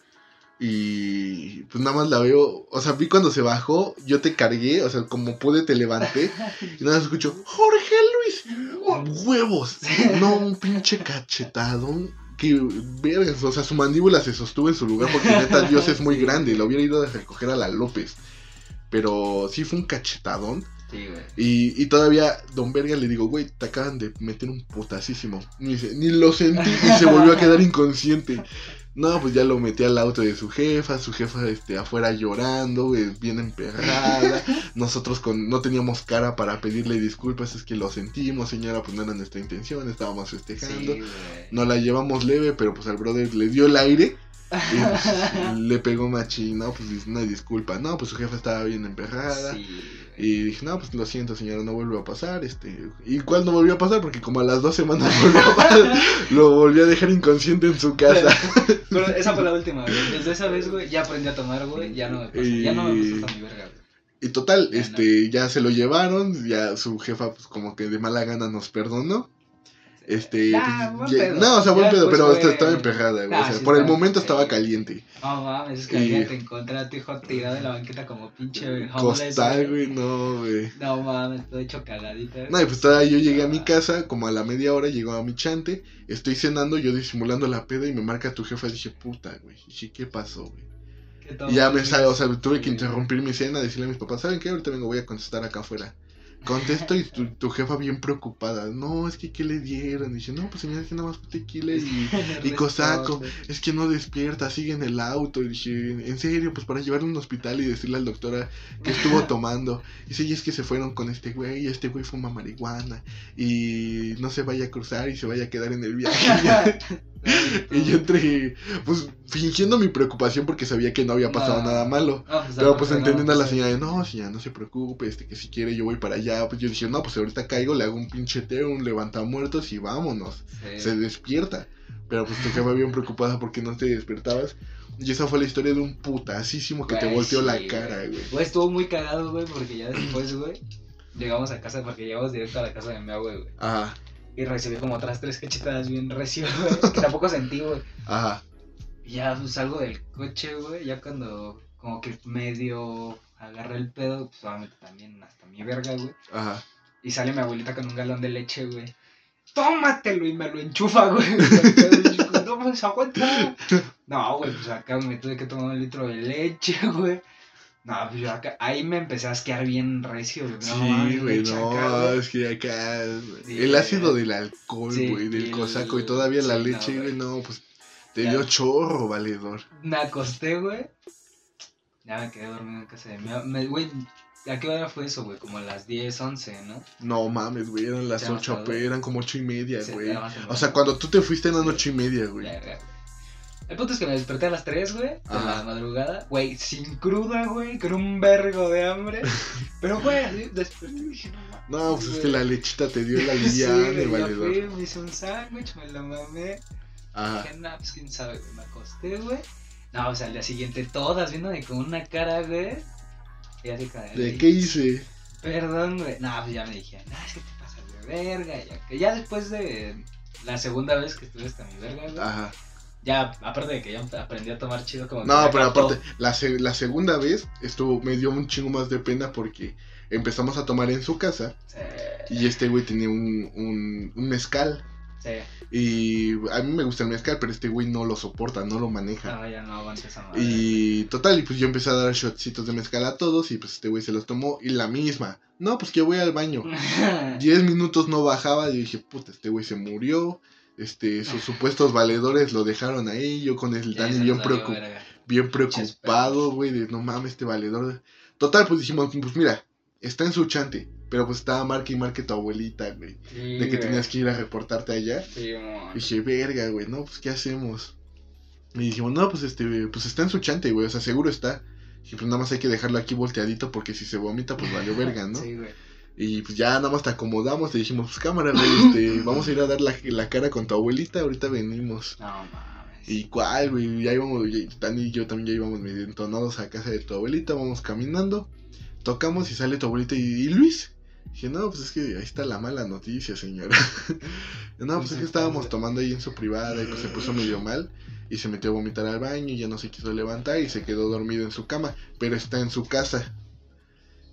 Y pues nada más la veo, o sea, vi cuando se bajó, yo te cargué, o sea, como pude te levanté y nada más escucho, Jorge Luis, huevos. No, un pinche cachetadón. Que vergas, o sea, su mandíbula se sostuvo en su lugar porque neta Dios es muy grande, lo hubiera ido a recoger a la López. Pero sí fue un cachetadón. Sí, güey. Y, y todavía Don Verga le digo, güey, te acaban de meter un putasísimo. Ni, dice, ni lo sentí y se volvió a quedar inconsciente. No, pues ya lo metí al auto de su jefa, su jefa este, afuera llorando, bien emperrada. Nosotros con, no teníamos cara para pedirle disculpas, es que lo sentimos, señora, pues no era nuestra intención, estábamos Sí, festejando. güey. Nos la llevamos leve, pero pues al brother le dio el aire y pues, le pegó machín, no, pues una disculpa. No, pues su jefa estaba bien emperrada. Sí. Y dije, no, pues lo siento, señora, no vuelve a pasar. Este, ¿Y cuál no volvió a pasar? Porque como a las dos semanas volvió a pasar, lo volví a dejar inconsciente en su casa. Pero esa fue la última, güey. Desde esa vez, güey, ya aprendí a tomar, güey. Ya no me pasa. Ya no me hasta mi verga, güey. Y total, Ya este, ya se lo llevaron, ya su jefa, pues como que de mala gana nos perdonó. Este, Ah, pues, ya- pedo. no, o sea, buen Ya pedo, pero fue- estaba emperrada, güey. Ah, o sea, sí, por el momento estaba caliente. No mames, es que Y- ya te encontré a tu hijo tirado en la banqueta como pinche Costal, güey, no, güey. No mames, todo hecho cagadita. No, y pues todavía yo llegué a mi casa, como a la media hora llegó a mi chante, estoy cenando, yo disimulando la peda y me marca tu jefa, dije, puta, güey, dije, ¿qué pasó, güey? Y ya me sale, o sea, tuve que interrumpir mi cena, decirle a mis papás, ¿saben qué? Ahorita vengo, voy a contestar acá afuera. Contesto y tu, tu jefa bien preocupada, no, es que ¿qué le dieron? Dice, no, pues señora, es que nada más tequila y y cosaco. es que no despierta, sigue en el auto. Y dije, en serio, pues para llevarlo a un hospital y decirle al doctora que estuvo tomando. Dice, y es que se fueron con este güey, y este güey fuma marihuana. Y no se vaya a cruzar y se vaya a quedar en el viaje. y yo entre, pues fingiendo mi preocupación porque sabía que no había pasado No. nada malo. No, pues, Pero pues entendiendo a la señora de, no, señora, no se preocupe, este, que si quiere yo voy para allá. Pues yo dije, no, pues ahorita caigo, le hago un pinche té, un levantamuertos y vámonos sí. se despierta. Pero pues tu jefa bien preocupada porque no te despertabas. Y esa fue la historia de un putasísimo que te Güey, volteó sí, la güey. cara, güey. Güey, estuvo muy cagado, güey, porque ya después, güey, llegamos a casa, porque llegamos directo a la casa de mi abue, güey. Ajá, Y recibí como otras tres cachetadas bien recio, güey, que tampoco sentí, güey. ajá. Y ya pues, salgo del coche, güey, ya cuando como que medio agarré el pedo, pues obviamente también hasta mi verga, güey. Ajá. Y sale mi abuelita con un galón de leche, güey. Tómatelo y me lo enchufa, güey. No, pues aguanta. No, güey, pues acá me tuve que tomar un litro de leche, güey. No, pues yo acá, ahí me empecé a asquear bien recio, güey. No, sí, güey, leche no, es que acá. Sí, el ácido del alcohol, Sí, güey, del el- cosaco y todavía la sí, no, leche, güey, güey. no, pues te Ya. dio chorro, valedor. Me acosté, güey. Ya me quedé dormido en casa de mi ab- me- Güey, ¿a qué hora fue eso, güey? Como a las 10, 11, ¿no? No mames, güey, eran las Ya me ocho, acuerdo. apenas, eran como ocho y media, güey. O sea, cuando tú te fuiste eran Sí. ocho y media, güey. Verga, güey. El punto es que me desperté a las 3, güey, de Ajá. la madrugada, güey, sin cruda, güey, con un vergo de hambre. Pero, güey, así desperté y dije, no. No, pues es que la lechita te dio la Sí, liviana, güey, ya valedor. fui, me hice un sándwich, me lo mamé. Ajá. Dije, nah, pues quién sabe, güey, me acosté, güey. No, o sea, al día siguiente todas viéndome con una cara, güey. Y así ¿De "Ay, qué hice? Perdón, güey. No, pues ya me dije, no, es que te pasas de verga. Ya, que ya después de la segunda vez que estuve hasta mi verga, güey. Ajá. Ya, aparte de que ya aprendí a tomar chido como No, pero captó. aparte, la, la segunda vez estuvo, me dio un chingo más de pena porque empezamos a tomar en su casa Sí, y este güey tenía un, un, un mezcal. sí. Y a mí me gusta el mezcal, pero este güey no lo soporta, no lo maneja. No, ya no aguanto esa madre. Y total, y pues yo empecé a dar shotcitos de mezcal a todos y pues este güey se los tomó y la misma. No, pues que voy al baño. Diez minutos no bajaba y dije, puta, este güey se murió. Este, sus supuestos valedores lo dejaron ahí. Yo con el Dani bien, nos valió preocup- verga. bien preocupado, güey, de no mames, este valedor. Total, pues dijimos, pues mira, está en su chante. Pero pues estaba marque y marque tu abuelita, güey. Sí, De que tenías que ir a reportarte allá. Sí. Dije, verga, güey, no, pues ¿qué hacemos? Y dijimos, no, pues este, pues está en su chante, güey, o sea, seguro está. Y pues nada más hay que dejarlo aquí volteadito porque si se vomita, pues valió verga, ¿no? Sí, güey. Y pues ya nada más te acomodamos, te dijimos, pues cámara, güey, este, vamos a ir a dar la, la cara con tu abuelita, ahorita venimos. No mames. Y cuál, güey, ya íbamos, ya- Dani y yo también ya íbamos medio entonados a casa de tu abuelita, vamos caminando, tocamos y sale tu abuelita y, ¿y Luis. Dije, no, pues es que ahí está la mala noticia, señora. no, pues es que estábamos tomando ahí en su privada y pues se puso medio mal y se metió a vomitar al baño y ya no se quiso levantar y se quedó dormido en su cama, pero está en su casa.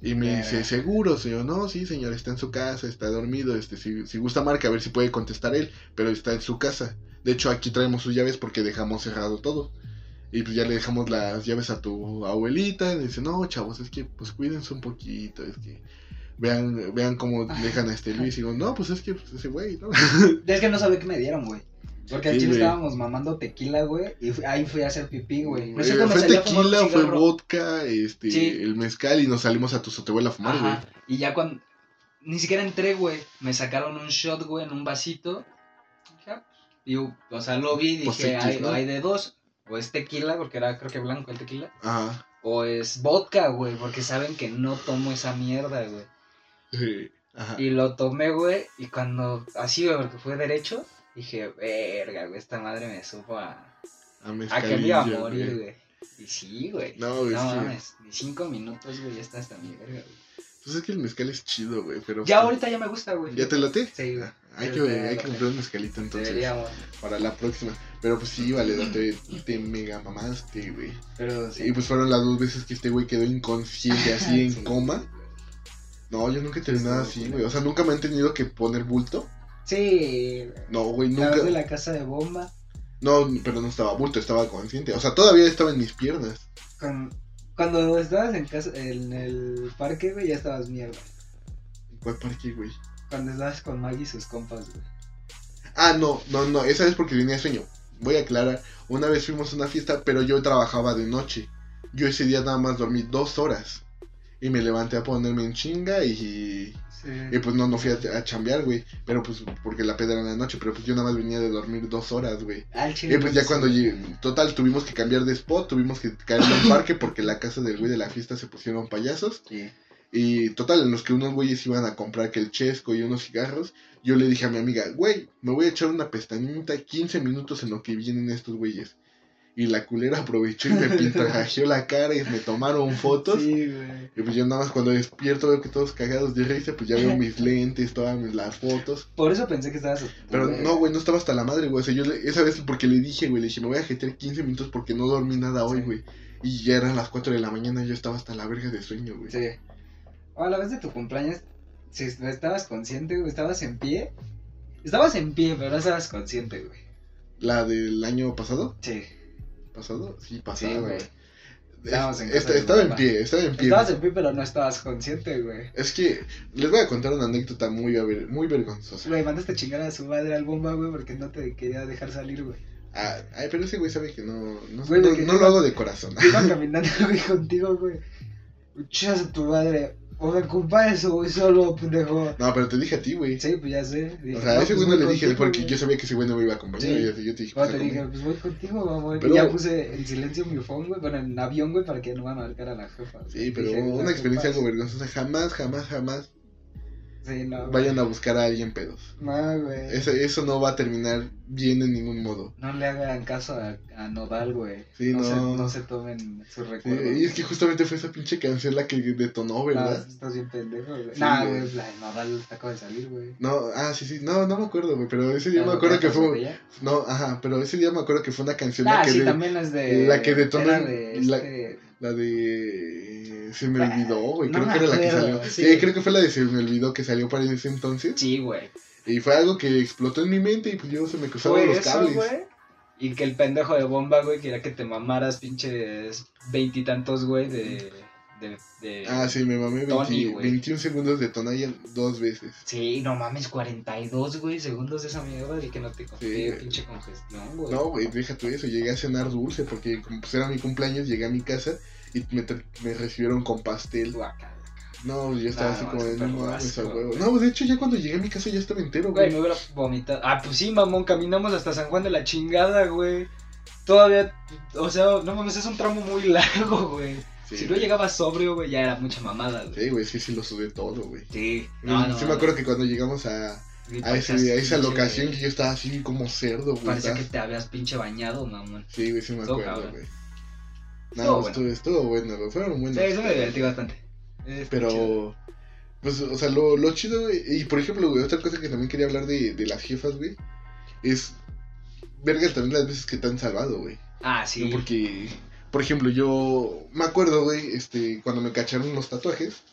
Y me dice, seguro, señor, no, sí, señor, está en su casa, está dormido, este, si, si gusta marca, a ver si puede contestar él, pero está en su casa. De hecho, aquí traemos sus llaves porque dejamos cerrado todo. Y pues ya le dejamos las llaves a tu abuelita. Y dice, no, chavos, es que pues cuídense un poquito. Es que vean, vean cómo dejan a este Luis. Y digo, no, pues es que pues, ese güey, ¿no? Es que no sabía qué me dieron, güey. Porque al Sí, chile estábamos mamando tequila, güey. Y fui- ahí fui a hacer pipí, güey. No sé cómo me fue tequila, fue vodka, este, Sí. el mezcal y nos salimos a tu sotehuela a fumar, güey. Y ya cuando. Ni siquiera entré, güey. Me sacaron un shot, güey, en un vasito. Pues, Y, yo, o sea, lo vi y Pues dije, hay, ¿no? hay de dos. O es tequila, porque era creo que blanco el tequila. Ajá. O es vodka, güey, porque saben que no tomo esa mierda, güey. Sí, Ajá. Y lo tomé, güey, y cuando así, güey, porque fue derecho, dije, verga, güey, esta madre me supo a, A a que me iba a morir, güey. güey. Y sí, güey. No, es No que- mames, ni cinco minutos, güey, ya está hasta mi verga, güey. Pues es que el mezcal es chido, güey, pero... Ya ahorita ya me gusta, güey. ¿Ya te late? Sí, güey. Hay que, hay que comprar un mezcalito entonces. Deberíamos, Para la próxima. Pero pues sí, vale, te, te mega mamaste, güey. pero sí. Y pues fueron las dos veces que este güey quedó inconsciente, así en Sí. coma. No, yo nunca he tenido nada así, güey. O sea, nunca me han tenido que poner bulto. Sí. No, güey, vez de nunca. la casa de bomba, No, pero no estaba bulto, estaba consciente. O sea, todavía estaba en mis piernas. con... cuando estabas en casa, en el parque, güey, ya estabas mierda. ¿En cuál parque, güey? Cuando estabas con Maggie y sus compas, güey. Ah, no, no, no, esa vez porque tenía sueño. Voy a aclarar. Una vez fuimos a una fiesta, pero yo trabajaba de noche. Yo ese día nada más dormí dos horas. Y me levanté a ponerme en chinga y Sí. Y pues no, no fui a, a chambear, güey. Pero pues porque la peda era en la noche. Pero pues yo nada más venía de dormir dos horas, güey. Al. Y pues ya cuando llegué, total, tuvimos que cambiar de spot, tuvimos que caer en un parque porque la casa del güey de la fiesta se pusieron payasos. Sí. Y total, en los que unos güeyes iban a comprar que el chesco y unos cigarros, yo le dije a mi amiga, güey, me voy a echar una pestañita 15 minutos en lo que vienen estos güeyes. Y la culera aprovechó y me pintarrajeó la cara y me tomaron fotos. Sí, güey. Y pues yo nada más cuando despierto veo que todos cagados de risa, pues ya veo mis lentes, todas mis- las fotos. Por eso pensé que estabas. Pero no, güey, no estaba hasta la madre, güey. O sea, yo le- esa vez porque le dije, güey, le dije, me voy a jetear 15 minutos porque no dormí nada hoy, Sí. güey. Y ya eran las 4 de la mañana y yo estaba hasta la verga de sueño, güey. Sí. O a la vez de tu cumpleaños, si estabas consciente, güey, estabas en pie. Estabas en pie, pero no estabas consciente, güey. La del año pasado, Sí. ¿Pasado? Sí, pasado, güey. güey. Estábamos en casa de estaba en pie, estaba en pie. Estabas en pie, pero no estabas consciente, güey. Es que les voy a contar una anécdota muy, muy vergonzosa. Güey, mandaste chingar a su madre al bomba, güey, porque no te quería dejar salir, güey. Ah, ay, pero ese güey sabe que no, no, Güey, no- de que no iba- lo hago de corazón. Iba caminando, güey, contigo, güey. Chas a tu madre. O me culpa eso, güey, solo, pendejo. No, pero te dije a ti, güey. Sí, pues ya sé. Dije, O sea, a ese pues güey no le dije porque güey. yo sabía que ese güey no me iba a acompañar. Sí. Y así yo te dije, Cuando pues, te dije, acompáñame. pues voy contigo, mamá. Pero- Y ya puse en silencio mi phone, güey, bueno, en avión, güey, para que no van a marcar a la jefa. Sí, pero Dije, una "La experiencia jefa". algo vergonzosa. Jamás, jamás, jamás Sí, no. vayan a buscar a alguien pedos. No, güey. Eso, eso no va a terminar bien en ningún modo. No le hagan caso a, a Nodal, güey. Sí, no, Se, no. no se tomen su Sí, recuerdo. y es que justamente fue esa pinche canción la que detonó, No, ¿verdad? estás bien pendejo, güey. Sí, nah, güey. güey, la de Nodal acaba de salir, güey. No, ah, sí, sí, no, no me acuerdo, güey, pero ese día me acuerdo que fue, Botella. no, ajá, pero ese día me acuerdo que fue una canción Ah, la que sí, de- también es de. la que detonó de la- este- la de se me olvidó, güey, no creo que era la que salió. sí. Sí. creo que fue la de se me olvidó que salió para ese entonces. Sí, güey. Y fue algo que explotó en mi mente y pues yo se me cruzaron los eso, cables. Y que el pendejo de bomba, güey, quería que te mamaras pinches veintitantos, güey, de, de, de... Ah, sí, me mamé Tony, 20 güey. 21 segundos de Tonayan dos veces. Sí, no mames, 42, güey, segundos de esa mierda y que no te conté, güey. pinche congestión, güey. No, güey, déjate eso, llegué a cenar dulce porque como pues era mi cumpleaños, llegué a mi casa y me, recibieron con pastel. No, yo estaba No, así como de, no mames, asco, a huevo. güey. No, de hecho ya cuando llegué a mi casa ya estaba entero, Güey, güey. me hubiera vomitado. Ah, pues sí, mamón, caminamos hasta San Juan de la chingada, güey. todavía, o sea, no mames, es un tramo muy largo, güey. Sí, si no güey. llegaba sobrio, güey, ya era mucha mamada, güey. Sí, güey, sí, sí lo sudé todo, güey. Sí, sí me acuerdo que cuando llegamos a, a, ese- a esa locación que yo estaba así como cerdo, güey. Parecía que te habías pinche bañado, mamón. Sí, güey, sí me acuerdo, cabrón. Güey. Estuvo No, bueno. estuvo, estuvo bueno. Fueron buenos. Sí, eso me divertí bastante. Estuvo chido. Pero, pues, o sea, lo, lo chido. Y por ejemplo, güey, otra cosa que también quería hablar de, de las jefas, güey. Es. Verga también las veces que te han salvado, güey. Ah, sí. Porque, por ejemplo, yo me acuerdo, güey, este, cuando me cacharon los tatuajes.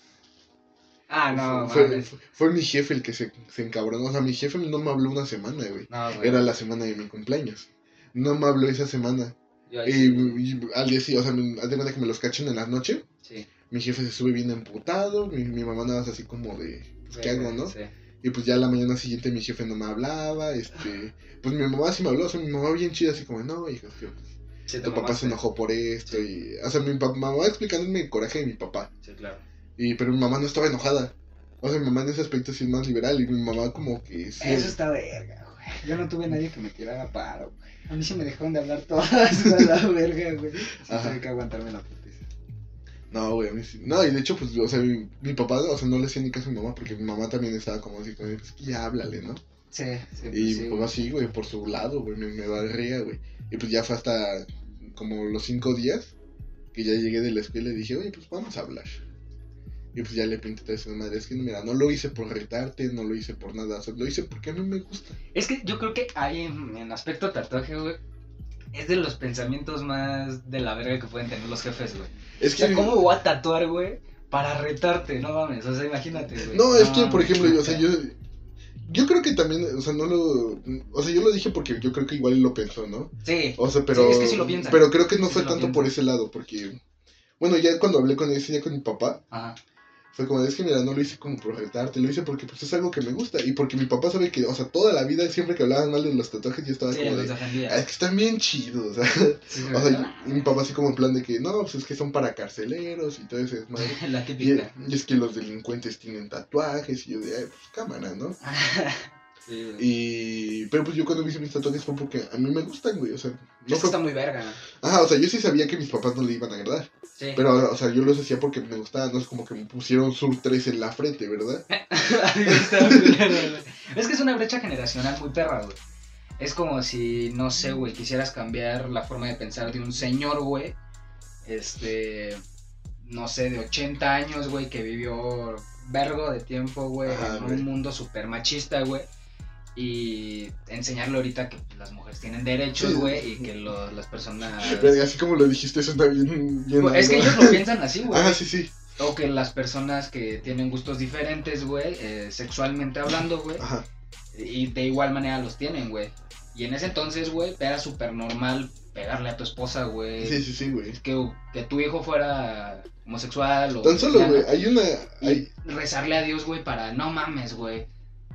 Ah, no, fue, mames. fue, fue mi jefe el que se, se encabronó. O sea, mi jefe no me habló una semana, güey. No, güey. Era la semana de mi cumpleaños. No me habló esa semana. Yo ahí Y, sí, y al día siguiente, o sea, me, haz de cuenta que me los cachan en la noche. sí. Mi jefe se sube bien emputado. Mi, mi mamá nada más así como de. Pues, ¿qué Sí, hago, no? Sí. Y pues ya la mañana siguiente mi jefe no me hablaba. Este. Pues mi mamá sí me habló. O sea, mi mamá bien chida, así como, no, hijo, tío, pues, Sí, tu papá se enojó por esto. Y, o sea, mi pa- mamá explicándome el coraje de mi papá. Sí, claro. Y, pero mi mamá no estaba enojada. O sea, mi mamá en ese aspecto sí es más liberal. Y mi mamá, como que sí. Eso está verga. Yo no tuve nadie que me tirara paro, güey. A mí sí me dejaron de hablar todas a la verga, güey. Sí, tuve que aguantarme la putiza. No, güey, a mí sí. No, y de hecho, pues, o sea, mi, mi papá, o sea, no le hacía ni caso a mi mamá. Porque mi mamá también estaba como así, como, pues, ya háblale, ¿no? Sí, sí. pues Y sí, mi papá sí, güey, por su lado, güey, me, me barría, güey. Y pues ya fue hasta como los cinco días que ya llegué de la escuela y dije, oye, pues vamos a hablar. Y pues ya le pinté toda esa madre. Es que, mira, no lo hice por retarte, no lo hice por nada. O sea, lo hice porque a mí me gusta. Es que yo creo que hay en, en aspecto tatuaje, güey. Es de los pensamientos más de la verga que pueden tener los jefes, güey. Es O que. sea, ¿cómo voy a tatuar, güey? Para retarte, no mames. O sea, imagínate, güey. No, es que, por ejemplo, yo, o sea, yo. Yo creo que también, o sea, no lo. O sea, yo lo dije porque yo creo que igual lo pensó, ¿no? Sí. O sea, pero. Sí, es que sí lo piensan. Pero creo que no Sí fue tanto por ese lado, porque. Bueno, ya cuando hablé con ese día con mi papá, Ajá. Fue como, es que mira, no lo hice como por retarte, lo hice porque pues es algo que me gusta. Y porque mi papá sabe que, o sea, toda la vida, siempre que hablaban mal de los tatuajes, yo estaba Sí, como de. "Ah, es que están bien chidos. O sea, Sí, o sea, ¿verdad? y mi papá así como en plan de que, no, pues es que son para carceleros y todo ese desmadre. La Y, y es que los delincuentes tienen tatuajes y yo de, ay, pues cámara, ¿no? Sí, güey. Y, pero pues yo cuando me hice mis tatuajes fue porque a mí me gustan, güey, o sea, no fue... está muy verga. Ajá, o sea, yo sí sabía que mis papás no le iban a agradar, Sí. pero, o sea, yo los hacía porque me gustaban, no es como que me pusieron Sur 3 en la frente, ¿verdad? Es que es una brecha generacional muy perra, güey. Es como si, no sé, güey, quisieras cambiar la forma de pensar de un señor, güey. Este, no sé, de 80 años, güey, que vivió vergo de tiempo, güey, Ajá, en güey. un mundo súper machista, güey. Y enseñarle ahorita que pues, las mujeres tienen derechos, Sí. güey, y que lo- las personas... Verga, así como lo dijiste, eso está bien... es que ellos lo piensan así, güey. Ajá, sí, sí. O que las personas que tienen gustos diferentes, güey, eh, sexualmente hablando, güey, Ajá. y de igual manera los tienen, güey. Y en ese entonces, güey, era súper normal pegarle a tu esposa, güey. Sí, sí, sí, güey. Que, que tu hijo fuera homosexual o... Tan solo, güey, hay una... Hay, rezarle a Dios, güey, para, no mames, güey,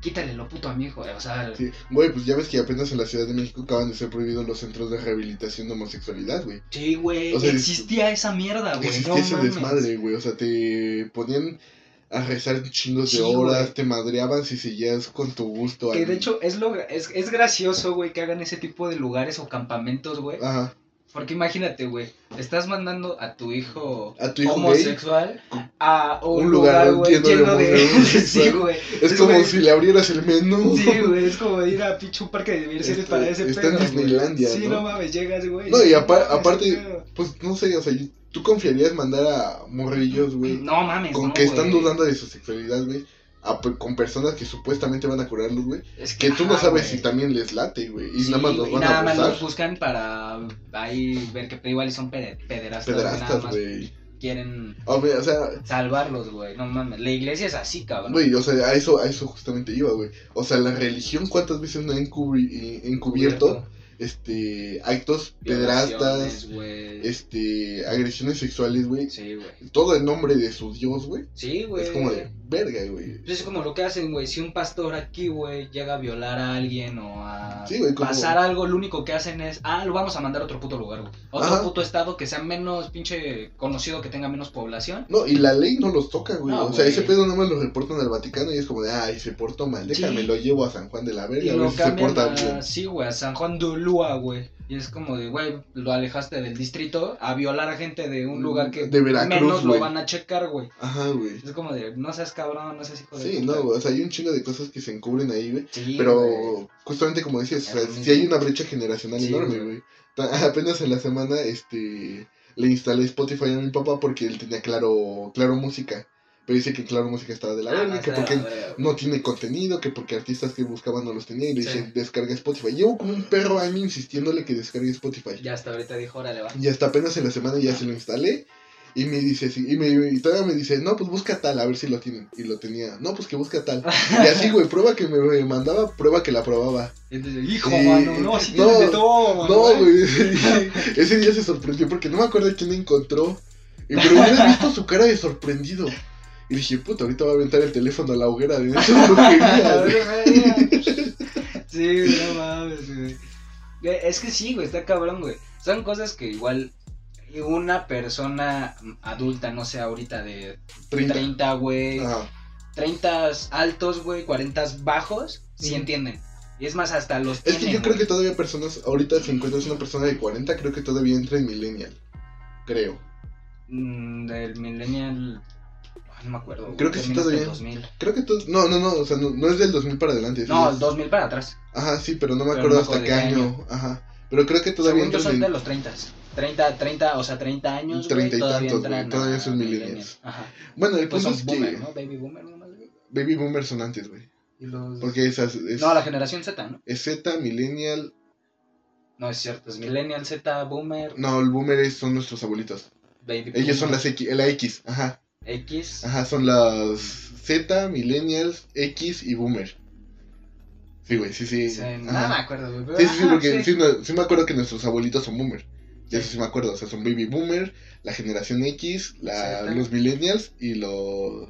quítale lo puto a mi hijo, o sea... sí, güey, pues ya ves que apenas en la Ciudad de México acaban de ser prohibidos los centros de rehabilitación de homosexualidad, güey. Sí, güey, O sea, existía esa mierda, güey, Existía no ese mames. desmadre, güey. O sea, te ponían a rezar chingos de horas, te madreaban si seguías con tu gusto. Que de hecho es, lo, es, es gracioso, güey, que hagan ese tipo de lugares o campamentos, güey. Ajá. Porque imagínate, güey, estás mandando a tu hijo, A tu hijo gay. homosexual a un, Un lugar, güey, lleno de sí, güey. Es Es, como güey. si le abrieras el menú. Sí, güey, es como ir a pinche un parque de diversiones para ese está pedo, en. Disneylandia, Sí, ¿no? no mames, llegas, güey. No, y mames, aparte-. Pues no sé, o sea, tú confiarías mandar a morrillos, güey. No mames, con no, que están güey. dudando de su sexualidad, güey. A con personas que supuestamente van a curarlos, güey. Es Que tú no sabes si también les late, güey. Y Sí, nada más los van nada a más abusar. los buscan para ahí ver que igual son pede- pederastas, Pederastas, más güey. quieren o sea, salvarlos, güey. No mames, la iglesia es así, cabrón. Güey, o sea, a eso, a eso justamente iba, güey. O sea, la religión, ¿cuántas veces no ha encubri- encubierto este actos güey. este agresiones sexuales, güey? Sí, güey. Todo en nombre de su Dios, güey. Sí, güey. Es como de verga, güey. Pues es como lo que hacen, güey. Si un pastor aquí, güey, llega a violar a alguien o a Sí, güey, como- pasar algo, lo único que hacen es, ah, lo vamos a mandar a otro puto lugar, güey. Otro Ajá. puto estado que sea menos pinche conocido, que tenga menos población. No, y la ley no los toca, güey. No, o sea, güey. ese pedo nada más lo reportan al Vaticano y es como de, ay, se portó mal, déjame, Sí. lo llevo a San Juan de la Y Verga, a lo ver si se porta a, bien. sí, güey, a San Juan de Ulúa, güey. Y es como de, güey, lo alejaste del distrito a violar a gente de un lugar que De Veracruz, menos lo van a checar, güey. Ajá, güey. Es como de, no seas cabrón, no seas hijo de Sí, puta. no, o sea, hay un chingo de cosas que se encubren ahí, güey. Sí, Pero justamente como decías, o sea, sí hay una brecha generacional Sí, enorme, güey. Apenas en la semana, este, le instalé Spotify a mi papá porque él tenía claro, claro música. Pero dice que claro música estaba de la Ah, verga, que porque no tiene contenido, que porque artistas que buscaban no los tenía y le Sí. dije, descarga Spotify. Llevo como un perro año insistiéndole que descargue Spotify. Ya hasta ahorita dijo, órale, va. Y hasta apenas en la semana ya se lo instalé. Y me dice, sí, y, me, y todavía me dice, no, pues busca tal, a ver si lo tienen. Y lo tenía, no, pues que busca tal. Y así, güey, prueba que me, me mandaba, prueba que la probaba. Y entonces, hijo, Sí, mano, no, así no, de todo, mano, No, ¿eh? güey, ese día, se sorprendió porque no me acuerdo quién encontró. Y, pero hubiera visto su cara de sorprendido. Y dije, puta, ahorita va a aventar el teléfono a la hoguera de esa brujería, güey. sí, no mames, güey. Güey, Es que sí, güey, está cabrón, güey. Son cosas que igual una persona adulta, no sé, ahorita de 30. 30, güey, Ajá. 30 altos, güey, 40 bajos, sí Ujú. entienden. Y es más, hasta los Es que tienen, yo creo que güey. todavía personas, ahorita si encuentras una persona de 40, creo que todavía entra en millennial. Creo. Mm, del millennial... no me acuerdo. güey, Creo que sí, todavía. 2000. Creo que todo, no, no, no, o sea, no, no es del 2000 para adelante. No, el 2000 para atrás. Ajá, sí, pero no me Pero acuerdo no hasta acuerdo qué qué año. Ajá. Pero creo que todavía Según yo son en de los 30. 30, 30, o sea, 30 años, güey, 30 y todavía tantos, güey, todavía son millennials. Ajá. Bueno, el Pues punto son es que boomer, ¿no? Baby boomer, ¿no? Baby boomers son antes, güey. Y los... Porque esas es, No, la generación Z, ¿no? es Z, millennial. No, es cierto, es millennial, Z, boomer, No, el boomer es- son nuestros abuelitos. baby Ellos son boomer, las X, la X, ajá. X. Ajá, son las Z, millennials, X y boomer. Sí, güey, sí, sí. Ajá. no me acuerdo, güey. pero Sí, sí, porque sí. sí, no- sí me acuerdo que nuestros abuelitos son boomer. De eso Sí. me acuerdo, o sea, son baby boomer, la generación X, la, los millennials y los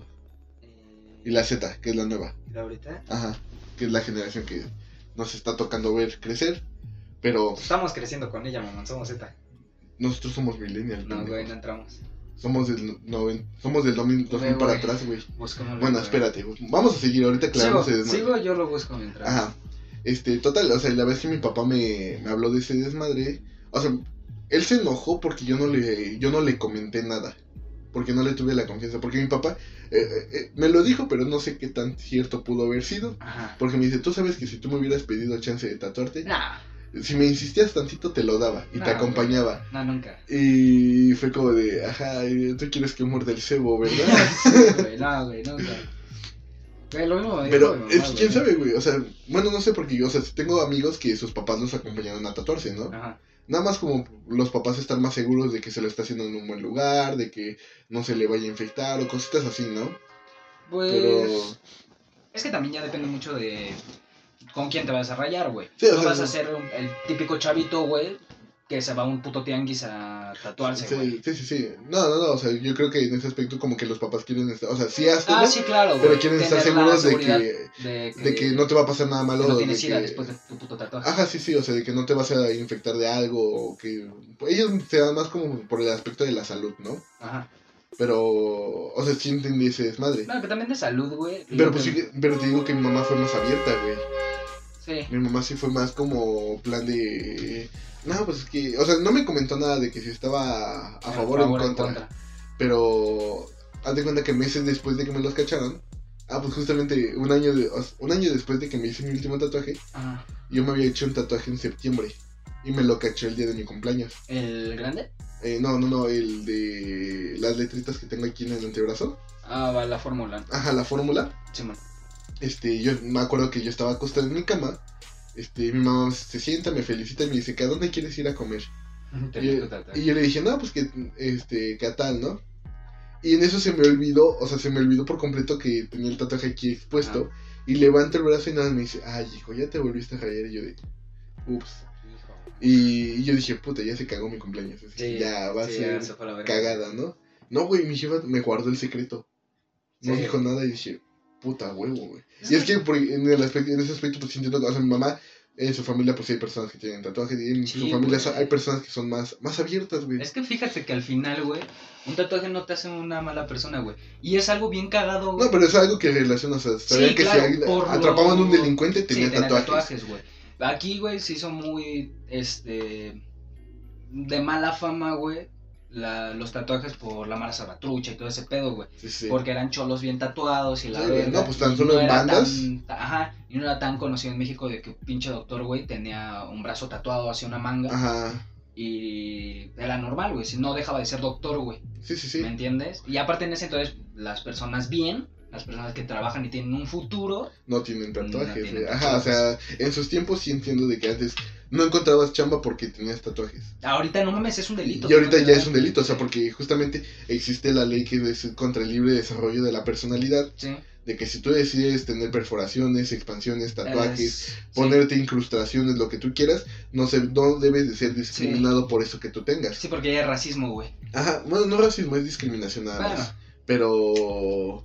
y la Z, que es la nueva. ¿y la ahorita? Ajá, que es la generación que nos está tocando ver crecer, pero Estamos creciendo con ella, mamá, somos Z. nosotros somos millennials. No, güey, no entramos. Somos del noven- somos del 2000, 2000 Güey, para atrás, güey. Bueno, espérate, vamos a seguir ahorita Sigo, claro se desmadre. sigo, yo lo busco mientras. Ajá. Este, total, o sea, la vez que mi papá me, me habló de ese desmadre, o sea, él se enojó porque yo no le, yo no le comenté nada. Porque no le tuve la confianza. Porque mi papá eh, eh, eh, me lo dijo, pero no sé qué tan cierto pudo haber sido. Ajá. Porque me dice, tú sabes que si tú me hubieras pedido chance de tatuarte, Nah, si me insistías tantito te lo daba y No, te acompañaba. no, nunca. Y fue como de, ajá, tú quieres que muerde el cebo, ¿verdad? Güey, no, güey, nunca. Güey, lo mismo me dijo Pero, es, quién sabe, güey. O sea, bueno, no sé porque yo, o sea, tengo amigos que sus papás los acompañaron a tatuarse, ¿no? Ajá. Nada más como los papás están más seguros de que se lo está haciendo en un buen lugar, de que no se le vaya a infectar o cositas así, ¿no? Pues. Pero, Es que también ya depende mucho de con quién te vas a rayar, güey. Sí, no sea, vas a ser un- el típico chavito, güey, que se va a un puto tianguis a tatuarse, güey. sí, sí, sí. No, no, no, o sea, yo creo que en ese aspecto como que los papás quieren estar, o sea, sí hazlo, Ah, sí, claro, güey. pero quieren estar Tener seguros de que, de de que no te va a pasar nada malo. que no de tienes sida que- después de tu puto tatuaje. Ajá, sí, sí, o sea, de que no te vas a infectar de algo, o que ellos se dan más como por el aspecto de la salud, ¿no? Ajá. Pero, o sea, sí entendí ese desmadre. No, que también de salud, güey. Pero pues sí, pero te digo que mi mamá fue más abierta, güey. Sí. Mi mamá sí fue más como plan de... No, pues es que... O sea, no me comentó nada de que si estaba a favor o en contra. Pero... Haz de cuenta que meses después de que me los cacharon... Ah, pues justamente un año, de, o sea, un año después de que me hice mi último tatuaje, Ajá. yo me había hecho un tatuaje en septiembre. Y me lo cachó el día de mi cumpleaños. ¿El grande? Eh, no, no, no, el de las letritas que tengo aquí en el antebrazo. Ah, va la fórmula. Ajá, la fórmula. Simón. Este, yo me acuerdo que yo estaba acostado en mi cama. Este, mi mamá se sienta, me felicita y me dice, ¿que a dónde quieres ir a comer? Y, yo le dije, no, pues que, este, que a tal, ¿no? Y en eso se me olvidó, o sea, se me olvidó por completo que tenía el tatuaje aquí expuesto. Y levanto el brazo y nada, me dice, ay, hijo, ya te volviste a rayar. Y yo de, ups. Y, yo dije, puta, ya se cagó mi cumpleaños. así que ya va sí, a ser cagada, ¿no? No, güey, mi jefa me guardó el secreto. No Sí. dijo nada y dije, puta huevo, güey. Y es que- por- en, el aspecto, en ese aspecto, pues sí entiendo, o sea, mi mamá, en su familia, pues sí hay personas que tienen tatuajes, y en Sí, su familia güey. hay personas que son más, más abiertas, güey. Es que fíjate que al final, güey, un tatuaje no te hace una mala persona, güey. Y es algo bien cagado, güey. No, pero es algo que relaciona, o sea, sabían que claro, si atrapaban a un delincuente, Sí, tenía tener tatuajes. tatuajes, güey. Aquí, güey, se hizo muy, este, de mala fama, güey, la- los tatuajes por la mala salvatrucha y todo ese pedo, güey. Sí, sí. Porque eran cholos bien tatuados y la Sí, verga. no, pues, tan solo en bandas. tan- ajá, y no era tan conocido en México de que un pinche doctor, güey, tenía un brazo tatuado hacia una manga. Ajá. Y era normal, güey, si no dejaba de ser doctor, güey. Sí, sí, sí. ¿Me entiendes? Y aparte en ese entonces, las personas bien, las personas que trabajan y tienen un futuro, No tienen tatuajes, No tienen. Ajá, o sea, en sus tiempos sí entiendo de que antes no encontrabas chamba porque tenías tatuajes. ahorita no mames, es un delito. Y ahorita ¿no? ya es un delito, o sea, porque justamente existe la ley que es contra el libre desarrollo de la personalidad, Sí. de que si tú decides tener perforaciones, expansiones, tatuajes, Es- ponerte incrustaciones, lo que tú quieras, no se, no debes de ser discriminado por eso que tú tengas. Sí, sí, porque ya es racismo, güey. Ajá, bueno, no racismo, es discriminación nada Bueno, más. Pero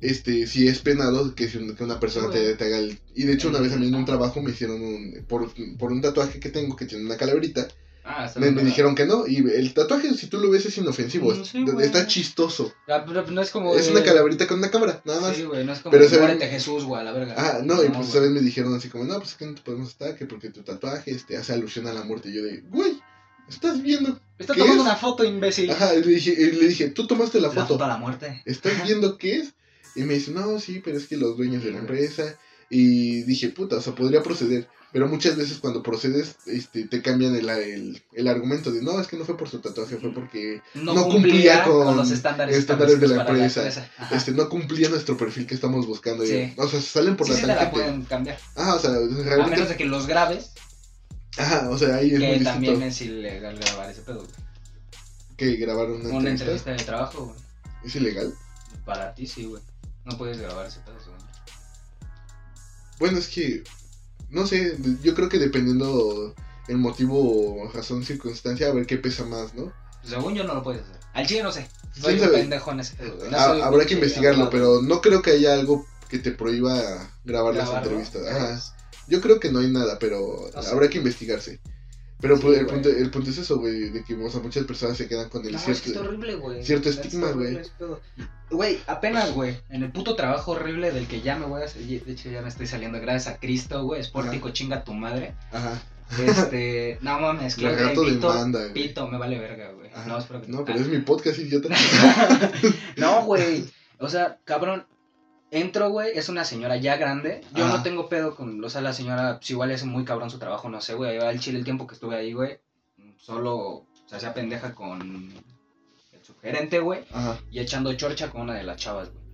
este sí es penado que, si que una persona te, te haga el... Y de hecho una vez a mí en un trabajo me hicieron un... Por, por un tatuaje que tengo que tiene una calaverita, ah, me, me dijeron que no. Y el tatuaje si tú lo ves es inofensivo, sí, está chistoso. Ah, pero no es como. Es de- una calaverita con una cámara, nada más. Sí, güey, no es como. Pero Jesús, güey, a la verga. Ah, no, y pues vez me dijeron así como, no, pues es que no te podemos estar, que porque tu tatuaje este, hace alusión a la muerte. Y yo de, güey, ¿estás viendo? Está ¿qué tomando es? una foto, imbécil. Ajá, y le dije, y le dije, tú tomaste la La foto. foto a la muerte. ¿estás viendo qué es? Y me dice, no, sí, pero es que los dueños de la empresa. Y dije, puta, o sea, podría proceder. Pero muchas veces cuando procedes, este, te cambian el, el, el argumento de, no, es que no fue por su tatuaje, fue porque No, No cumplía, cumplía con, con los estándares, estándares de la establecidos para empresa. Este, no cumplía nuestro perfil que estamos buscando. Y, Sí. o sea, se salen por sí, la sí te la tangente. pueden cambiar. Ajá, o sea, A menos realmente. de que los grabes, Ajá, o sea, ahí es muy que distinto también es ilegal grabar ese pedo. que grabar una, Una entrevista. entrevista de trabajo, güey. ¿Es ilegal? Para ti sí, güey. No puedes grabar ese pedo, güey. Bueno, es que, no sé, yo creo que dependiendo el motivo, razón, circunstancia, a ver qué pesa más, ¿no? Según yo no lo puedes hacer. Al chile no sé. ¿Quién Soy un pendejo en ese pedo. No soy habrá que investigarlo, abogado. pero no creo que haya algo que te prohíba grabar las entrevistas. Ajá. Yo creo que no hay nada, pero No sé. habrá que investigarse. Pero Sí, pues, el, punto, el punto es eso, güey, de que o sea, muchas personas se quedan con el No, es que cierto... horrible, cierto estigma, güey. Güey, apenas, güey, en el puto trabajo horrible del que ya me voy a salir, de hecho ya me estoy saliendo gracias a Cristo, güey, es pórtico, chinga tu madre. Ajá. Este, no mames, gato el pito, demanda, güey. pito, me vale verga, güey. Ajá. No, espero que No, pero es mi podcast, idiota. no, güey. O sea, cabrón. Entro, güey, es una señora ya grande. Yo Ajá. no tengo pedo con. O sea, la señora, pues igual hace muy cabrón su trabajo, no sé, güey. El chile el tiempo que estuve ahí, güey. Solo se hacía pendeja con el subgerente, güey. Ajá. Y echando chorcha con una de las chavas, güey.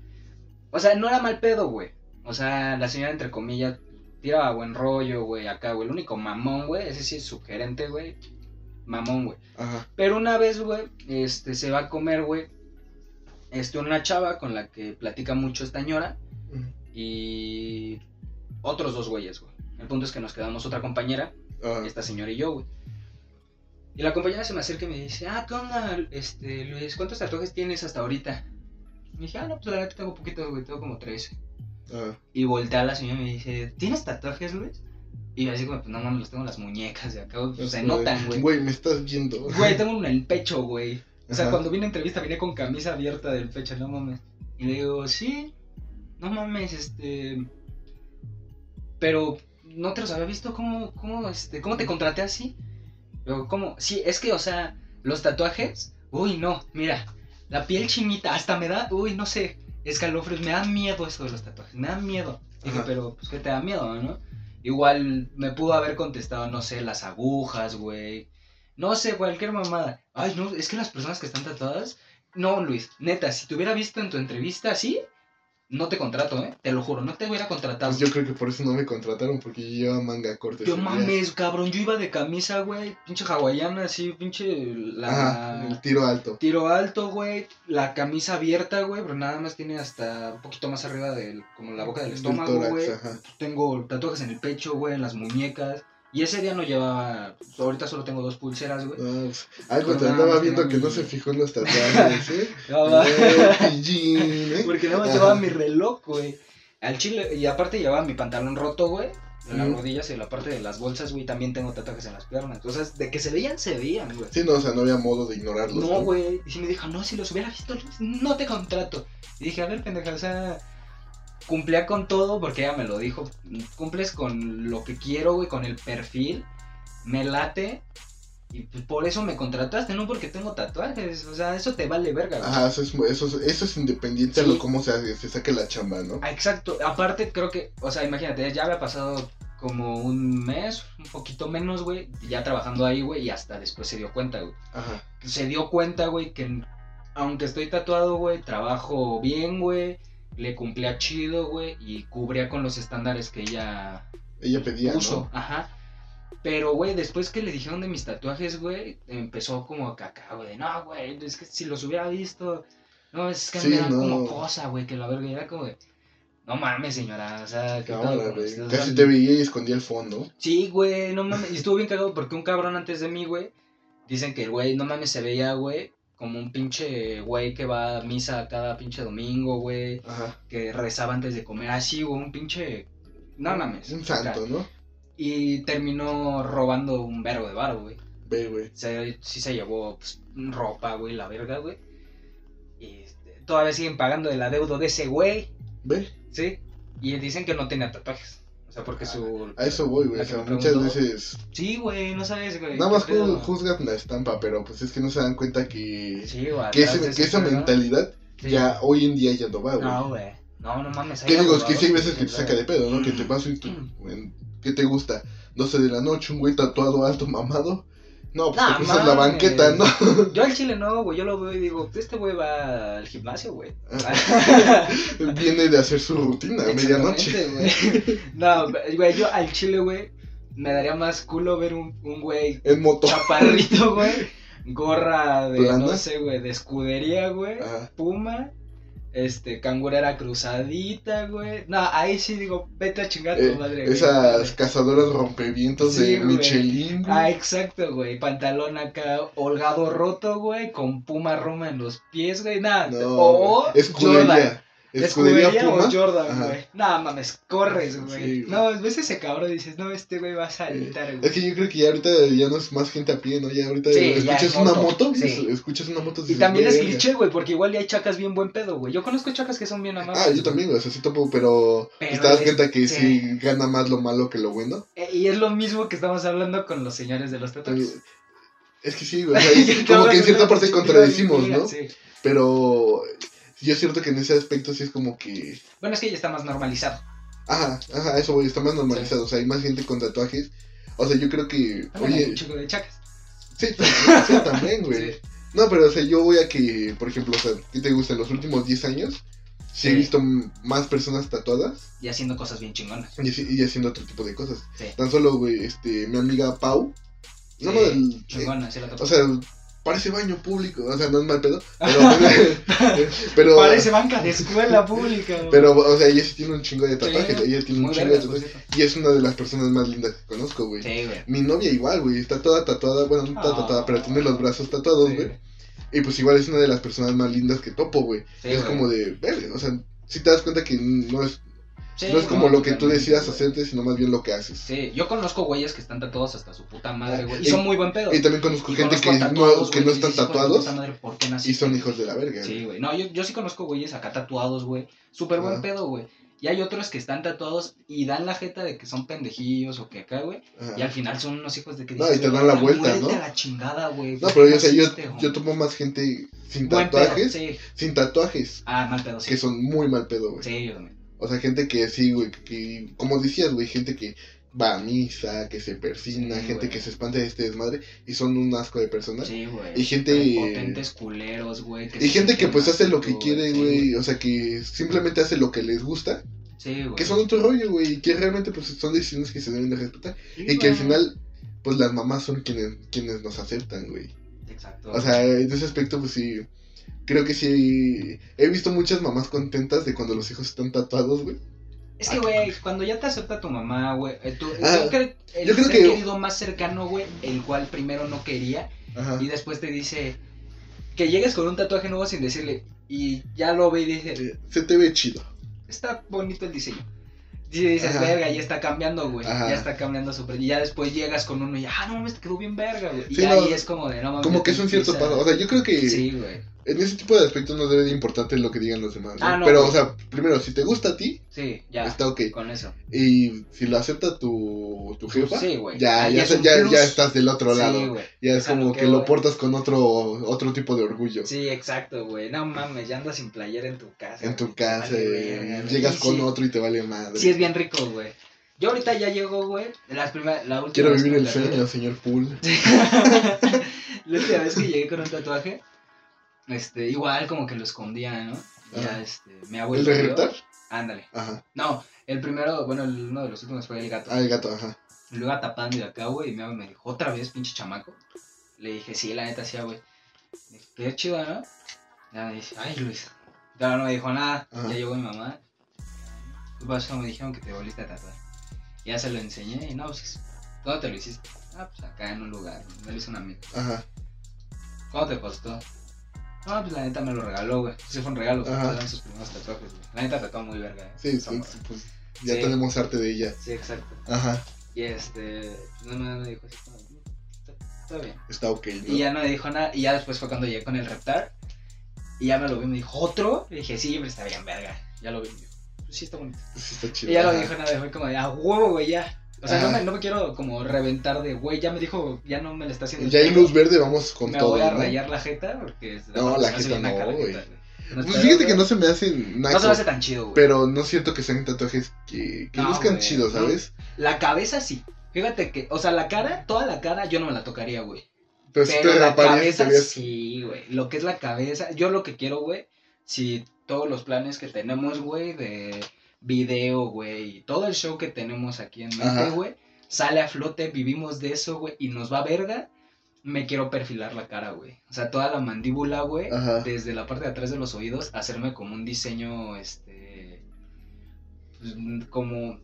O sea, no era mal pedo, güey. O sea, la señora, entre comillas, tiraba buen rollo, güey, acá, güey. El único mamón, güey, ese sí es subgerente, güey. Mamón, güey. Ajá. Pero una vez, güey, este, se va a comer, güey, este, una chava con la que platica mucho esta ñora y otros dos güeyes, güey. El punto es que nos quedamos otra compañera, Ajá. esta señora y yo, güey. Y la compañera se me acerca y me dice, ah, ¿qué onda, este, Luis? ¿Cuántos tatuajes tienes hasta ahorita? Y dije, ah, no, pues la neta tengo poquitos, güey, tengo como 13. Ajá. Y voltea a la señora y me dice, ¿tienes tatuajes, Luis? Y yo así como, pues no mames, los tengo en las muñecas de acá, pues, se notan, güey. Güey, me estás viendo. Güey, tengo uno en el pecho, güey. O sea, Ajá. cuando vine a entrevista vine con camisa abierta del pecho, no mames. Y le digo, sí, no mames, este. Pero no te los había visto, ¿cómo, cómo, este, cómo te contraté así? ¿Cómo? Sí, es que, o sea, los tatuajes, uy, no, mira, la piel chinita, hasta me da, uy, no sé, escalofríos, me da miedo esto de los tatuajes, me da miedo. Dije, Ajá. pero, pues, ¿qué te da miedo, no? Igual me pudo haber contestado, no sé, las agujas, güey. No sé, cualquier mamada. Ay, no, es que las personas que están tatuadas. No, Luis, neta, si te hubiera visto en tu entrevista así, no te contrato, ¿eh? Te lo juro, no te hubiera contratado. Pues yo creo que por eso no me contrataron, porque yo llevaba manga corta. Yo día. mames, cabrón, yo iba de camisa, güey, pinche hawaiana, así, pinche la Ajá, el tiro alto. tiro alto, güey, la camisa abierta, güey, pero nada más tiene hasta un poquito más arriba del como la boca del estómago, güey. Tengo tatuajes en el pecho, güey, en las muñecas. Y ese día no llevaba, ahorita solo tengo dos pulseras, güey. No, pues, algo te andaba viendo que no se fijó en los tatuajes, ¿eh? Llevaba- Eh. Porque nada más llevaba mi reloj, güey. Al chile, y aparte llevaba mi pantalón roto, güey. En las rodillas y en la parte de las bolsas, güey, también tengo tatuajes en las piernas. Entonces, de que se veían, se veían, güey. Sí, no, o sea, no había modo de ignorarlos. No, güey. Y si me dijo, no, si los hubiera visto, no te contrato. Y dije, a ver, pendeja, o sea, cumplía con todo porque ella me lo dijo. Cumples con lo que quiero, güey, con el perfil. Me late. Y pues por eso me contrataste, no porque tengo tatuajes. O sea, eso te vale verga, güey. Ajá, eso es, eso es, eso es independiente Sí. de lo cómo se, se saque la chamba, ¿no? Ah, Exacto, aparte creo que, o sea, imagínate, ya había pasado como un mes, un poquito menos, güey, ya trabajando ahí, güey, y hasta después se dio cuenta, güey. Ajá. Se dio cuenta, güey, que aunque estoy tatuado, güey, trabajo bien, güey, le cumplía chido, güey, y cubría con los estándares que ella Ella pedía, puso, ¿no? ajá. Pero, güey, después que le dijeron de mis tatuajes, güey, empezó como a caca, güey, de, no, güey, es que si los hubiera visto, no, es que Sí, me dan no. como cosa, güey, que la verga, era como de, no mames, señora, o sea, ¿qué? O sea, Casi te veía y escondía el fondo. Sí, güey, no mames, y estuvo bien cagado porque un cabrón antes de mí, güey, dicen que el güey, no mames, se veía, güey, como un pinche güey que va a misa cada pinche domingo, güey, Ajá. que rezaba antes de comer, así, güey, un pinche, no mames. Un santo, ¿no? Y terminó robando un vergo de bar, güey. Ve, güey. Se, sí se llevó pues, ropa, güey, la verga, güey. Y este, todavía siguen pagando el adeudo de ese güey, Ve. ¿sí? Y dicen que no tenía tatuajes. O sea, porque su... A eso voy, güey. O sea, muchas preguntó- veces. Sí, güey, no sabes, güey. Nada más pedo. ju- juzgan la estampa, pero pues es que no se dan cuenta que. Sí, güey. que, ese- que esa mentalidad Sí. ya hoy en día ya no va, güey. No, güey. No, no mames. ¿Qué digo? Es que sí hay veces que te saca de pedo, ¿no? Que te paso y tú. ¿Qué te gusta? 12 de la noche, un güey tatuado alto mamado. No, pues No, te cruzas la banqueta, ¿no? Yo al chile no, güey. Yo lo veo y digo, este güey va al gimnasio, güey. Viene de hacer su rutina a medianoche. No, güey, yo al chile, güey, me daría más culo ver un, un güey En moto. chaparrito, güey, gorra de, ¿Plana? no sé, güey, de escudería, güey, puma, este, cangurera cruzadita, güey. No, ahí sí digo, vete a chingar tu Eh, madre, güey. esas cazadoras rompevientos Sí, de güey. Michelin. güey. Ah, exacto, güey. Pantalón acá holgado roto, güey, con puma roma en los pies, güey. Nada. no, o güey. escudería. Jordan. Escudería, ¿Escudería Puma. o Jordan, güey? No, mames, corres, güey. Sí, no, ves ese cabrón y dices, no, este güey va a saltar, güey. Es que yo creo que ya ahorita ya no es más gente a pie, ¿no? Ya ahorita Sí, ya escuchas es una moto, moto, sí. es- escuchas una moto. Y también es cliché, güey, porque igual ya hay chacas bien buen pedo, güey. Yo conozco chacas que son bien amables. Ah, yo también, güey, o sea, sí topo, pero, Pero te das es- cuenta que sí. gana más lo malo que lo bueno. Eh, y es lo mismo que estamos hablando con los señores de los tatuajes. Es que sí, güey, o sea, como que en cierta parte contradecimos, ¿no? Sí. Pero sí es cierto que en ese aspecto sí es como que... Bueno, es que ya está más normalizado. Ajá, ajá, eso, güey, está más normalizado, o sea, hay más gente con tatuajes. O sea, yo creo que... También hay un Oye, chico de chacas. sí, sí, también, güey. Sí. No, pero o sea, yo voy a que, por ejemplo, o sea, ¿qué te gusta? En los últimos 10 años, sí, he visto más personas tatuadas Y haciendo cosas bien chingonas. y, y haciendo otro tipo de cosas. Sí. Tan solo, güey, este, mi amiga Pau, no, no, del, Chingona, sí la o sea, parece baño público, o sea, no es mal pedo, pero, pero, Parece banca de escuela pública, pero, o sea, ella sí tiene un chingo de tatuajes, Sí, ella tiene un chingo de tatuajes, y es una de las personas más lindas que conozco, güey. Sí, güey. Mi novia igual, güey, está toda tatuada, bueno, no está Ah. tatuada, pero tiene los brazos tatuados, Sí, güey. Y pues igual es una de las personas más lindas que topo, güey. Es güey. como de, verga, o sea, si te das cuenta que no es, Sí, no es como no, lo que tú decidas güey. hacerte, sino más bien lo que haces. Sí, yo conozco güeyes que están tatuados hasta su puta madre, güey. Y Y- son muy buen pedo. Y también conozco Y gente conozco que, tatuados, no, que no están dices, "Hijo de tu tatuados puta madre, ¿por qué y son güey?" hijos de la verga. Sí, güey. No, yo, yo sí conozco güeyes acá tatuados, güey. Súper buen Ajá. pedo, güey. Y hay otros que están tatuados y dan la jeta de que son pendejillos o que acá, güey. Y al final son unos hijos de que No, dices, y te dan la vuelta, ¿no? a la chingada, güey. No, ¿por pero yo, sea, yo, yo tomo más gente sin tatuajes, sin tatuajes, Ah, mal pedo, sí. que son muy mal pedo, güey. Sí, yo también. O sea, gente que sí, güey, que, como decías, güey, gente que va a misa, que se persina, Sí, gente que se espanta de este desmadre y son un asco de personas. Sí, güey. Y gente- Prepotentes culeros, güey. Y gente que pues hace lo que quiere, sí, güey, o sea, que simplemente hace lo que les gusta, Sí, güey. que son otro rollo, güey, y que realmente pues son decisiones que se deben de respetar. Sí, Y que al final, pues las mamás son quienes, quienes nos aceptan, güey. Exacto. O sea, en ese aspecto, pues sí, creo que sí, he visto muchas mamás contentas de cuando los hijos están tatuados, güey. Es que, güey, cuando ya te acepta tu mamá, güey, eh, tú- Ah, yo creo, el yo creo ser que- querido más cercano, güey, el cual primero no quería Ajá. y después te dice que llegues con un tatuaje nuevo sin decirle y ya lo ve y dice, Eh, Se te ve chido. está bonito el diseño. Y dices, Ajá. verga, ya está cambiando, güey. Ya está cambiando súper. Y ya después llegas con uno y, ah, no mames, te quedó bien verga, güey. Y Sí, no, ahí es como de, no mames. Como que es un cierto paso. O sea, yo creo que Sí, güey. En ese tipo de aspectos no debe de importarte lo que digan los demás. ¿no? Ah, no, Pero, güey. o sea, primero, si te gusta a ti, Sí, ya. está ok. Con eso. Y si lo acepta tu, tu jefa, Sí, güey. ya, ya, es ya, ya estás del otro Sí, lado. güey. Ya es como que que lo portas con otro, otro tipo de orgullo. Sí, exacto, güey. No mames, ya andas sin playera en tu casa. En tu casa, Vale, llegas con otro y te vale madre. Sí, es bien rico, güey. Yo ahorita ya llego, güey. Las primeras, la última Quiero vivir el sueño, señor Pool. la última vez que llegué con un tatuaje, este, igual como que lo escondía, ¿no? Ya, este, mi ¿El abuelo. de vio- reptar? Ándale. Ajá. No, el primero, bueno, el- uno de los últimos fue el gato. Ah, el gato, ajá. Lo iba tapando y acá, güey, y mi abuelo me dijo, ¿otra vez, pinche chamaco? Le dije, sí, la neta, sí, güey. Qué chido, ¿no? Ya me dice, ay, Luis. Ya no me dijo nada. Ajá. Ya llegó mi mamá. ¿Qué pasó? Me dijeron que te volviste a tatuar. Ya se lo enseñé y no, pues, ¿dónde te lo hiciste? Ah, pues acá en un lugar. Me lo hizo un amigo. Ajá. ¿Cuánto te costó? No, pues la neta me lo regaló, güey. Sí fue un regalo, eran sus primeros tatuajes, güey. La neta tatuó muy verga, eh. Sí, sí, morra. sí, pues ya Sí. tenemos arte de ella. Sí, exacto. Ajá. Y este, no me, me dijo así, como, está, bien. Está ok, ¿no? Y ya no me dijo nada. Y ya después fue cuando llegué con el Reptar. Y ya me lo vi me dijo, ¿otro? Y dije, sí, pero está bien, verga. Ya lo vi. Y yo, Pues sí, está bonito. Sí, está chido. Y ya lo dijo nada, fue como de, ah, huevo, güey, ya. O sea, no me, no me quiero como reventar de, güey, ya me dijo, ya no me le está haciendo. Ya hay luz verde, vamos con Me todo. voy a ¿no? rayar la jeta porque. No, la me jeta no, la güey. Pues Pero, fíjate que no se me hacen No se me hace tan chido, güey. pero no siento que sean tatuajes que, que No, luzcan güey, chidos, no. ¿sabes? La cabeza sí. Fíjate que, o sea, la cara, toda la cara, yo no me la tocaría, güey. Pero, si Pero te la cabeza sí, güey. Lo que es la cabeza, yo lo que quiero, güey, si todos los planes que tenemos, güey, de video, güey, y todo el show que tenemos aquí en mente, güey, sale a flote, vivimos de eso, güey, y nos va verga, me quiero perfilar la cara, güey. O sea, toda la mandíbula, güey, desde la parte de atrás de los oídos, hacerme como un diseño, este, pues, como...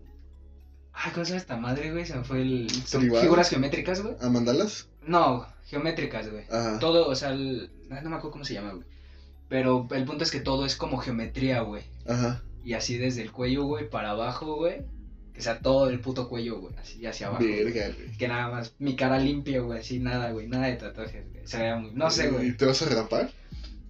Ay, ¿cómo se llama esta madre, güey? Se me fue el... son Tribal. figuras geométricas, güey. ¿A mandalas? No, geométricas, güey. Ajá. Todo, o sea, el- no no me acuerdo cómo se llama, güey. Pero el punto es que todo es como geometría, güey. Ajá. Y así desde el cuello, güey, para abajo, güey. Que sea todo el puto cuello, güey. Así hacia abajo. Verga, güey. Que nada más, mi cara limpia, güey. Así nada, güey. Nada de tatuajes, güey. Se vea muy. No sé, ¿Y güey. te vas a rapar?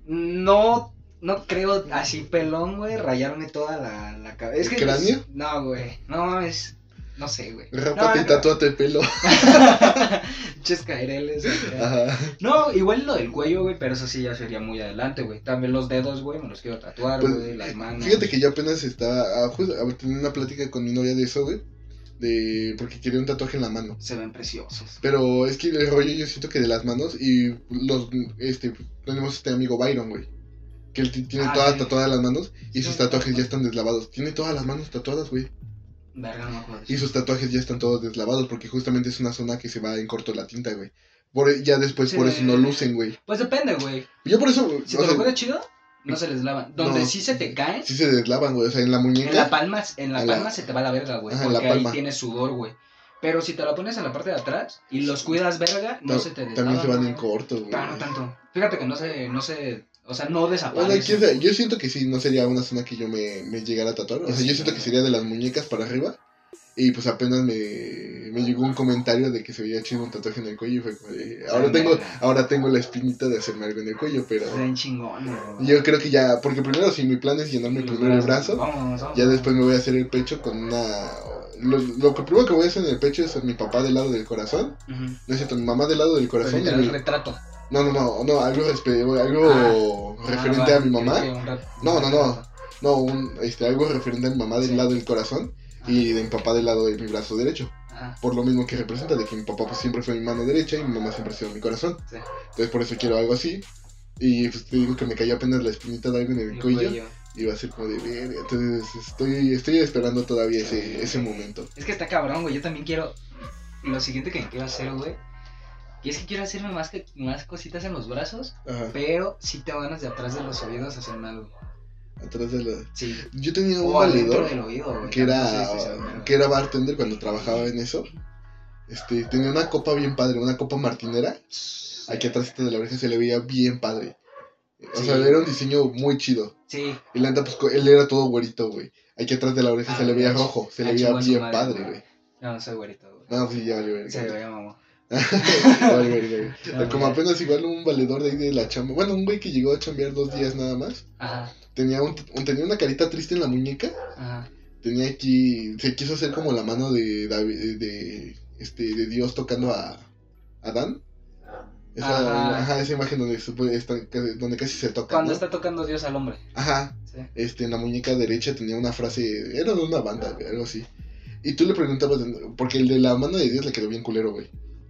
No. No creo así pelón, güey, rayarme toda la, la cabeza. Es ¿El que. cráneo? No, güey. No, es. No sé, güey. Rápate y no, tatúate el pelo. Caireles. Ajá. No, igual lo del cuello, güey, pero eso sí ya sería muy adelante, güey. También los dedos, güey, me los quiero tatuar, Pues, güey, las manos. Fíjate que yo apenas estaba ah, justo, tenía una plática con mi novia de eso, güey. De, porque quería un tatuaje en la mano. Se ven preciosos. Pero es que el rollo yo siento que de las manos y los, este, tenemos este amigo Byron, güey. Que él ti- tiene Ah, todas sí. tatuadas las manos y Sí, sus tatuajes sí. ya están deslavados. Tiene todas las manos tatuadas, güey. Verga, no acuerdo. Y sus tatuajes ya están todos deslavados porque justamente es una zona que se va en corto la tinta, güey. Por, ya después por eso no lucen, güey. Pues depende, güey. Yo por eso, Si te lo chido, no se les lavan. Donde No. sí se te caen, sí se deslavan, güey. O sea, en la muñeca. en la palma, en la palma se te va la verga, güey. Ajá, Porque la ahí palma. tienes sudor, güey. Pero si te la pones en la parte de atrás y los cuidas verga, no se te deslavan. También se van en corto, güey. Ah, no tanto. Fíjate que no se, no se, o sea, no O sea, desaparece. sabe, yo siento que sí, no sería una zona que yo me, me llegara a tatuar. O sea, yo siento que sería de las muñecas para arriba. Y pues apenas me, me llegó un comentario de que se veía chido un tatuaje en el cuello. Y fue como de, ahora tengo, ahora tengo la espinita de hacerme algo en el cuello, pero ven güey. yo creo que ya, porque primero si mi plan es llenarme primero el brazo, vamos, vamos. ya después me voy a hacer el pecho con una... Lo, lo que primero que voy a hacer en el pecho es mi papá del lado del corazón. No es cierto, mi mamá del lado del Pero corazón. y mi- retrato. No, no, no, no, algo, algo referente Ah, a mi va, mamá. No, no, no. No, un, este, algo referente a mi mamá del Sí. lado del corazón Ah, y de mi papá del lado de mi brazo derecho. ah, Por lo mismo que representa de que mi papá pues, siempre fue mi mano derecha y mi mamá siempre ha sido mi corazón. sí. Entonces por eso quiero algo así. Y pues te digo que me cayó apenas la espinita de algo en el el cuello, cuello. y va a ser como de verga. Entonces estoy, estoy esperando todavía ese, ese momento. Es que está cabrón, güey. Yo también quiero. Lo siguiente que quiero hacer, güey. Y es que quiero hacerme más, que, más cositas en los brazos. Ajá, Pero sí tengo ganas de atrás de los oídos hacerme algo. atrás de la... Sí. Yo tenía un valedor del oído, güey. que también no sé si era, que era bartender cuando trabajaba en eso. Este, tenía una copa bien padre, una copa martinera. Aquí atrás de la oreja se le veía bien padre. O Sí. sea, era un diseño muy chido. Sí. Y la neta, pues él era todo güerito, güey. Aquí atrás de la oreja Ah, se le veía ah, rojo, se ah, le veía chingó a su bien madre, padre, güey. güey. No, no soy güerito, güey. No, sí, ya valió verga. Se veía mamá. No, Como apenas igual un valedor de ahí de la chamba. Bueno, un güey que llegó a chambear dos días nada más. Ajá, Tenía, un, un- tenía una carita triste en la muñeca. ajá. Tenía aquí. Se quiso hacer como la mano de, de, este, de Dios tocando a Adán. Esa, Ajá. ajá. esa imagen donde, donde casi se toca. Cuando ¿no? está tocando Dios al hombre. Ajá. Sí. Este, en la muñeca derecha tenía una frase. Era de una banda, algo así. Y tú le preguntabas. Porque el de la mano de Dios le quedó bien culero, güey.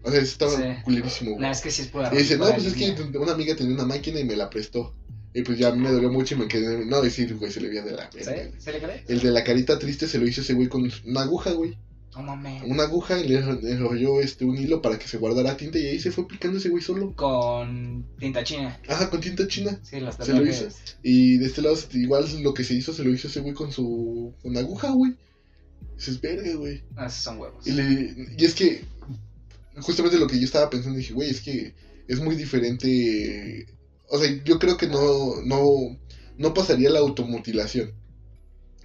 O sea, estaba Sí. culerísimo, güey. Nah, es que sí es pura Y dice, no, pues es que una amiga tenía una máquina y me la prestó. Y pues ya me dolió mucho y me quedé. No, decir, güey, se le veía de la ¿Sí? ¿Se le cree? El de la carita triste se lo hizo ese güey con una aguja, güey. No mames. Una aguja y le enrolló este, un hilo para que se guardara tinta y ahí se fue picando ese güey solo. Con tinta china. Ajá, con tinta china. Sí, los Se lo tatuajes. Y de este lado, igual lo que se hizo, se lo hizo ese güey con su. con aguja, güey. Eso es verga, güey. Ah, esos son huevos. Y, le- y es que, justamente lo que yo estaba pensando, dije, güey, es que es muy diferente. O sea, yo creo que no, no, no pasaría la automutilación.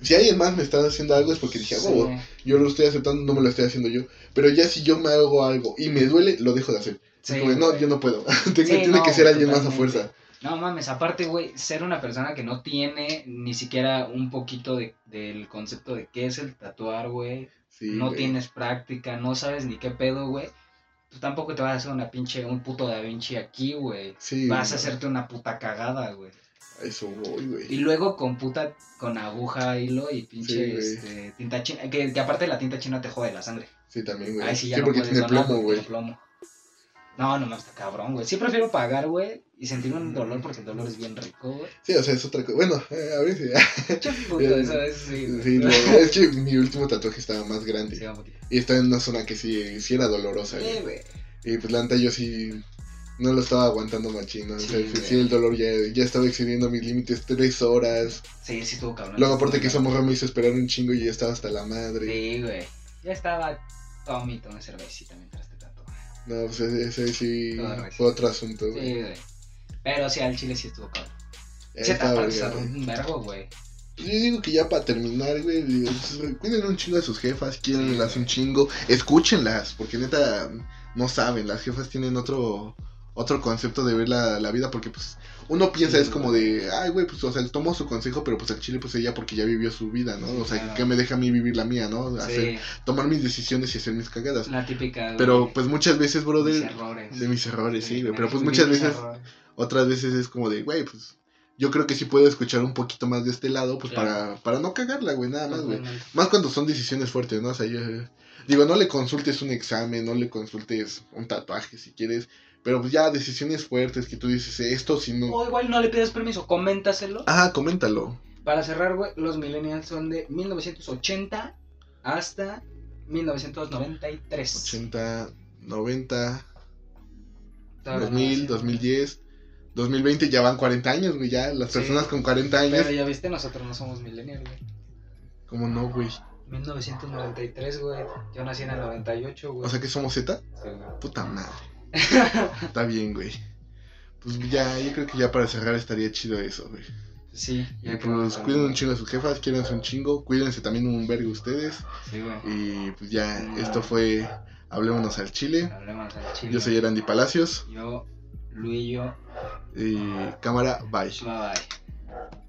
Si alguien más me está haciendo algo es porque dije, Sí. "Oh, yo lo estoy aceptando, no me lo estoy haciendo yo. Pero ya si yo me hago algo y me duele, lo dejo de hacer. Sí, Como, no, yo no puedo. Tengo- Sí, tiene no, que ser alguien más a fuerza. No mames, aparte, güey, ser una persona que no tiene ni siquiera un poquito de, del concepto de qué es el tatuar, güey. Sí, no tienes práctica, no sabes ni qué pedo, güey. Tú tampoco te vas a hacer una pinche, un puto Da Vinci aquí, güey. Sí, Vas a hacerte una puta cagada, güey. A eso voy, Y güey. luego con puta, con aguja, hilo y pinche Sí, este, tinta china. Que, que aparte la tinta china te jode la sangre. Sí, también, güey. Ahí sí ya no porque puedes tiene donar, plomo, güey. tiene plomo. No, no, no, está cabrón, güey. Sí prefiero pagar, güey, y sentir un dolor porque el dolor es bien rico, güey. Sí, o sea, es otra cosa. Bueno, eh, a ver si. Che, puto, eso es, sí. lo- es que mi último tatuaje estaba más grande. Sí. Y estaba en una zona que sí, sí era dolorosa, Sí, güey. Y pues la neta yo sí no lo estaba aguantando machín, ¿no? O sea, Sí, el dolor ya, ya estaba excediendo mis límites, tres horas. Sí, sí estuvo cabrón. Luego aparte que esa morra me hizo esperar un chingo y ya estaba hasta la madre. Sí, güey. Ya estaba Tommy, tomé cervecita mientras te tatuaba. No, pues ese, ese sí fue otro asunto, güey. Sí, güey. Pero sí, al chile sí estuvo cabrón. Se güey. un vergo, güey. Yo digo que ya para terminar, güey, pues, cuiden un chingo de sus jefas, quiérenlas Sí, un chingo, escúchenlas, porque neta no saben, las jefas tienen otro otro concepto de ver la, la vida, porque pues uno piensa Sí, es como de, ay, güey, pues, o sea, tomo su consejo, pero pues al chile, pues ella porque ya vivió su vida, ¿no? O sea, Claro. que me deja a mí vivir la mía, ¿no? Hacer, Sí, tomar mis decisiones y hacer mis cagadas. la típica. güey, Pero pues muchas veces, mis brother, errores. de mis errores, sí, güey, de pero pues mis muchas veces. Otras veces es como de, güey, pues yo creo que sí puedo escuchar un poquito más de este lado, pues Claro. para, para no cagarla, güey, nada más, güey. Más cuando son decisiones fuertes, ¿no? O sea, yo digo, no le consultes un examen, no le consultes un tatuaje si quieres, pero pues ya decisiones fuertes que tú dices, esto si no... O igual no le pidas permiso, coméntaselo. Ajá, coméntalo. Para cerrar, güey, los millennials son de 1980 hasta 1993. 80, 90, Todavía no 2000, sé. 2010, 2020 ya van 40 años, güey, ya las Sí. personas con 40 años. Pero ya viste, nosotros no somos millennials, güey. ¿Cómo no, güey? 1993, güey. Yo nací en el 98, güey. O sea que somos Z, Sí, güey. puta madre. Está bien, güey. Pues ya, yo creo que ya para cerrar estaría chido eso, güey. Sí, Y ya que pues cuiden un chingo a sus jefas, quídense un chingo, cuídense también un vergo ustedes. Sí, güey. Y pues ya, esto fue Hablémonos al Chile. Hablemos al chile. Yo soy Erandi Palacios. Yo, Luillo. Y cámara, bye. Bye.